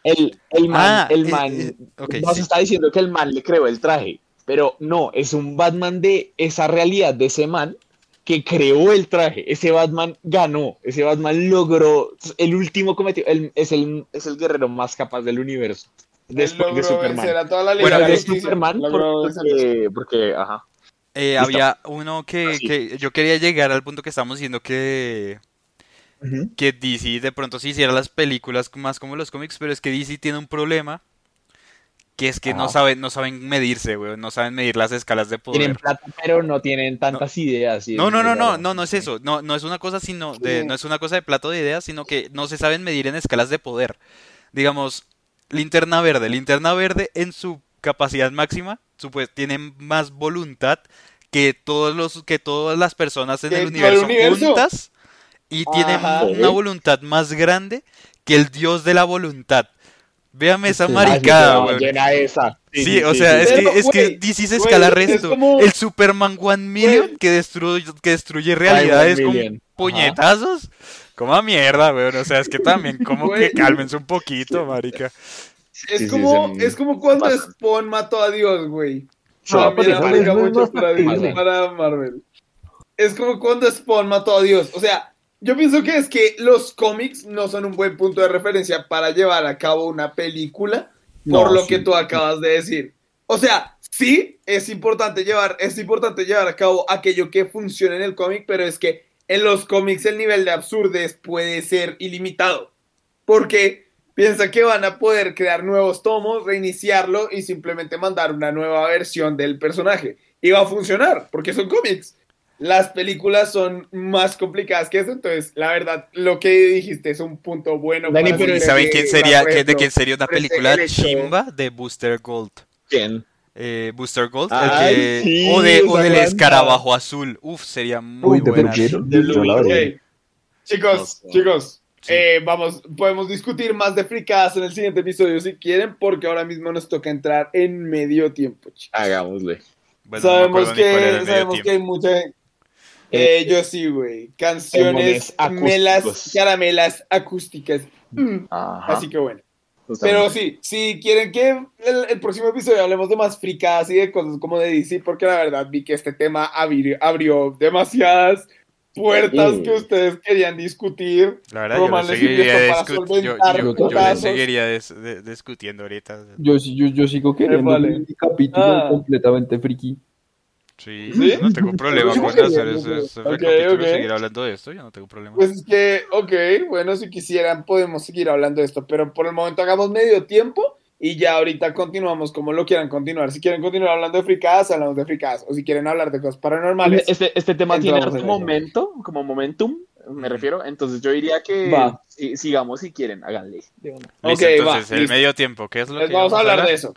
El, el man, Ah, el eh, man eh, ok, nos sí. está diciendo que el man le creó el traje, pero no, es un Batman de esa realidad de ese man que creó el traje. Ese Batman ganó, ese Batman logró el último cometido, es el, es el guerrero más capaz del universo. Después de Superman. a toda la Bueno, de. Superman porque, porque, ajá. Eh, había uno que, sí. que yo quería llegar al punto que estamos diciendo que, que DC de pronto sí hiciera las películas más como los cómics, pero es que DC tiene un problema que es que no Ah. saben, no saben medirse, güey, no saben medir las escalas de Tienen poder. plata, pero no tienen tantas ideas. No, no, no, no, no, no es eso. No, no es una cosa sino de, no es una cosa de plato de ideas, sino que no se saben medir en escalas de poder. Digamos, Linterna Verde, Linterna Verde en su capacidad máxima, supue- tiene más voluntad que todos los que todas las personas en el universo, juntas y tiene Ajá. una voluntad más grande que el dios de la voluntad. Véame esa Sí, maricada, Ah, weón. llena esa. Sí, o sea, es que, es que güey, DC se güey, escala es resto. como- El Superman One Million Güey. que destruye, que destruye realidades con puñetazos. Como a mierda, weón. O sea, es que también como Güey. que cálmense un poquito, marica. Es Sí, sí, como, es como cuando pasa. Spawn mató a Dios, güey. Sí, No, mira, eso marica, es mucho para, para Marvel. Es como cuando Spawn mató a Dios. O sea, yo pienso que es que los cómics no son un buen punto de referencia para llevar a cabo una película, por No, lo sí. que tú acabas de decir. O sea, sí, es importante llevar, es importante llevar a cabo aquello que funcione en el cómic, pero es que en los cómics el nivel de absurdez puede ser ilimitado. Porque piensa que van a poder crear nuevos tomos, reiniciarlo y simplemente mandar una nueva versión del personaje. Y va a funcionar, porque son cómics. Las películas son más complicadas que eso, entonces la verdad, lo que dijiste es un punto bueno. Dani, para pero ¿Y hacer saben quién sería, que- de quién sería una película chimba? De Booster Gold. ¿Quién? Eh, Booster Gold, el Ay, que- sí, o, de, o del escarabajo azul. Uf, sería muy Uy, buena. De. Chicos, No chicos, Sí. eh, vamos, podemos discutir más de fricadas en el siguiente episodio si quieren, porque ahora mismo nos toca entrar en medio tiempo, chicos. Hagámosle. Bueno, no sabemos era que, sabemos que hay mucha eh, yo sí, güey. Canciones, melas, caramelas acústicas. Mm. Así que bueno. Pero sí, si quieren que el, el próximo episodio hablemos de más fricadas y de cosas como de DC, porque la verdad vi que este tema abrió, abrió demasiadas puertas Sí. que ustedes querían discutir. La verdad, yo Roman seguiría, discu- yo, yo- yo seguiría dis- discutiendo ahorita. Yo, sí- yo, yo sigo queriendo vale. un capítulo Ah. completamente friki. Sí, ¿Sí? no tengo problema con hacer ese, sí. ese Ok, capítulo, ok. seguir hablando de esto, yo no tengo problema. Pues es que, ok, bueno, si quisieran podemos seguir hablando de esto, pero por el momento hagamos medio tiempo y ya ahorita continuamos como lo quieran continuar. Si quieren continuar hablando de fricadas, hablamos de fricadas. O si quieren hablar de cosas paranormales, Este, este tema tiene eso. momento, como momentum, me refiero. Entonces yo diría que Va. si- sigamos si quieren, háganle. de una. Listo, ok, entonces, va, el listo. medio tiempo, ¿qué es lo les que vamos a hablar de eso.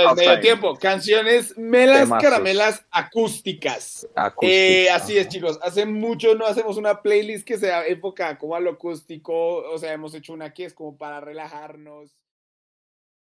Halftime. medio tiempo. Canciones melas, Temazos. caramelas acústicas. Eh, así es, chicos. Hace mucho no hacemos una playlist que sea enfocada como a lo acústico. O sea, hemos hecho una que es como para relajarnos.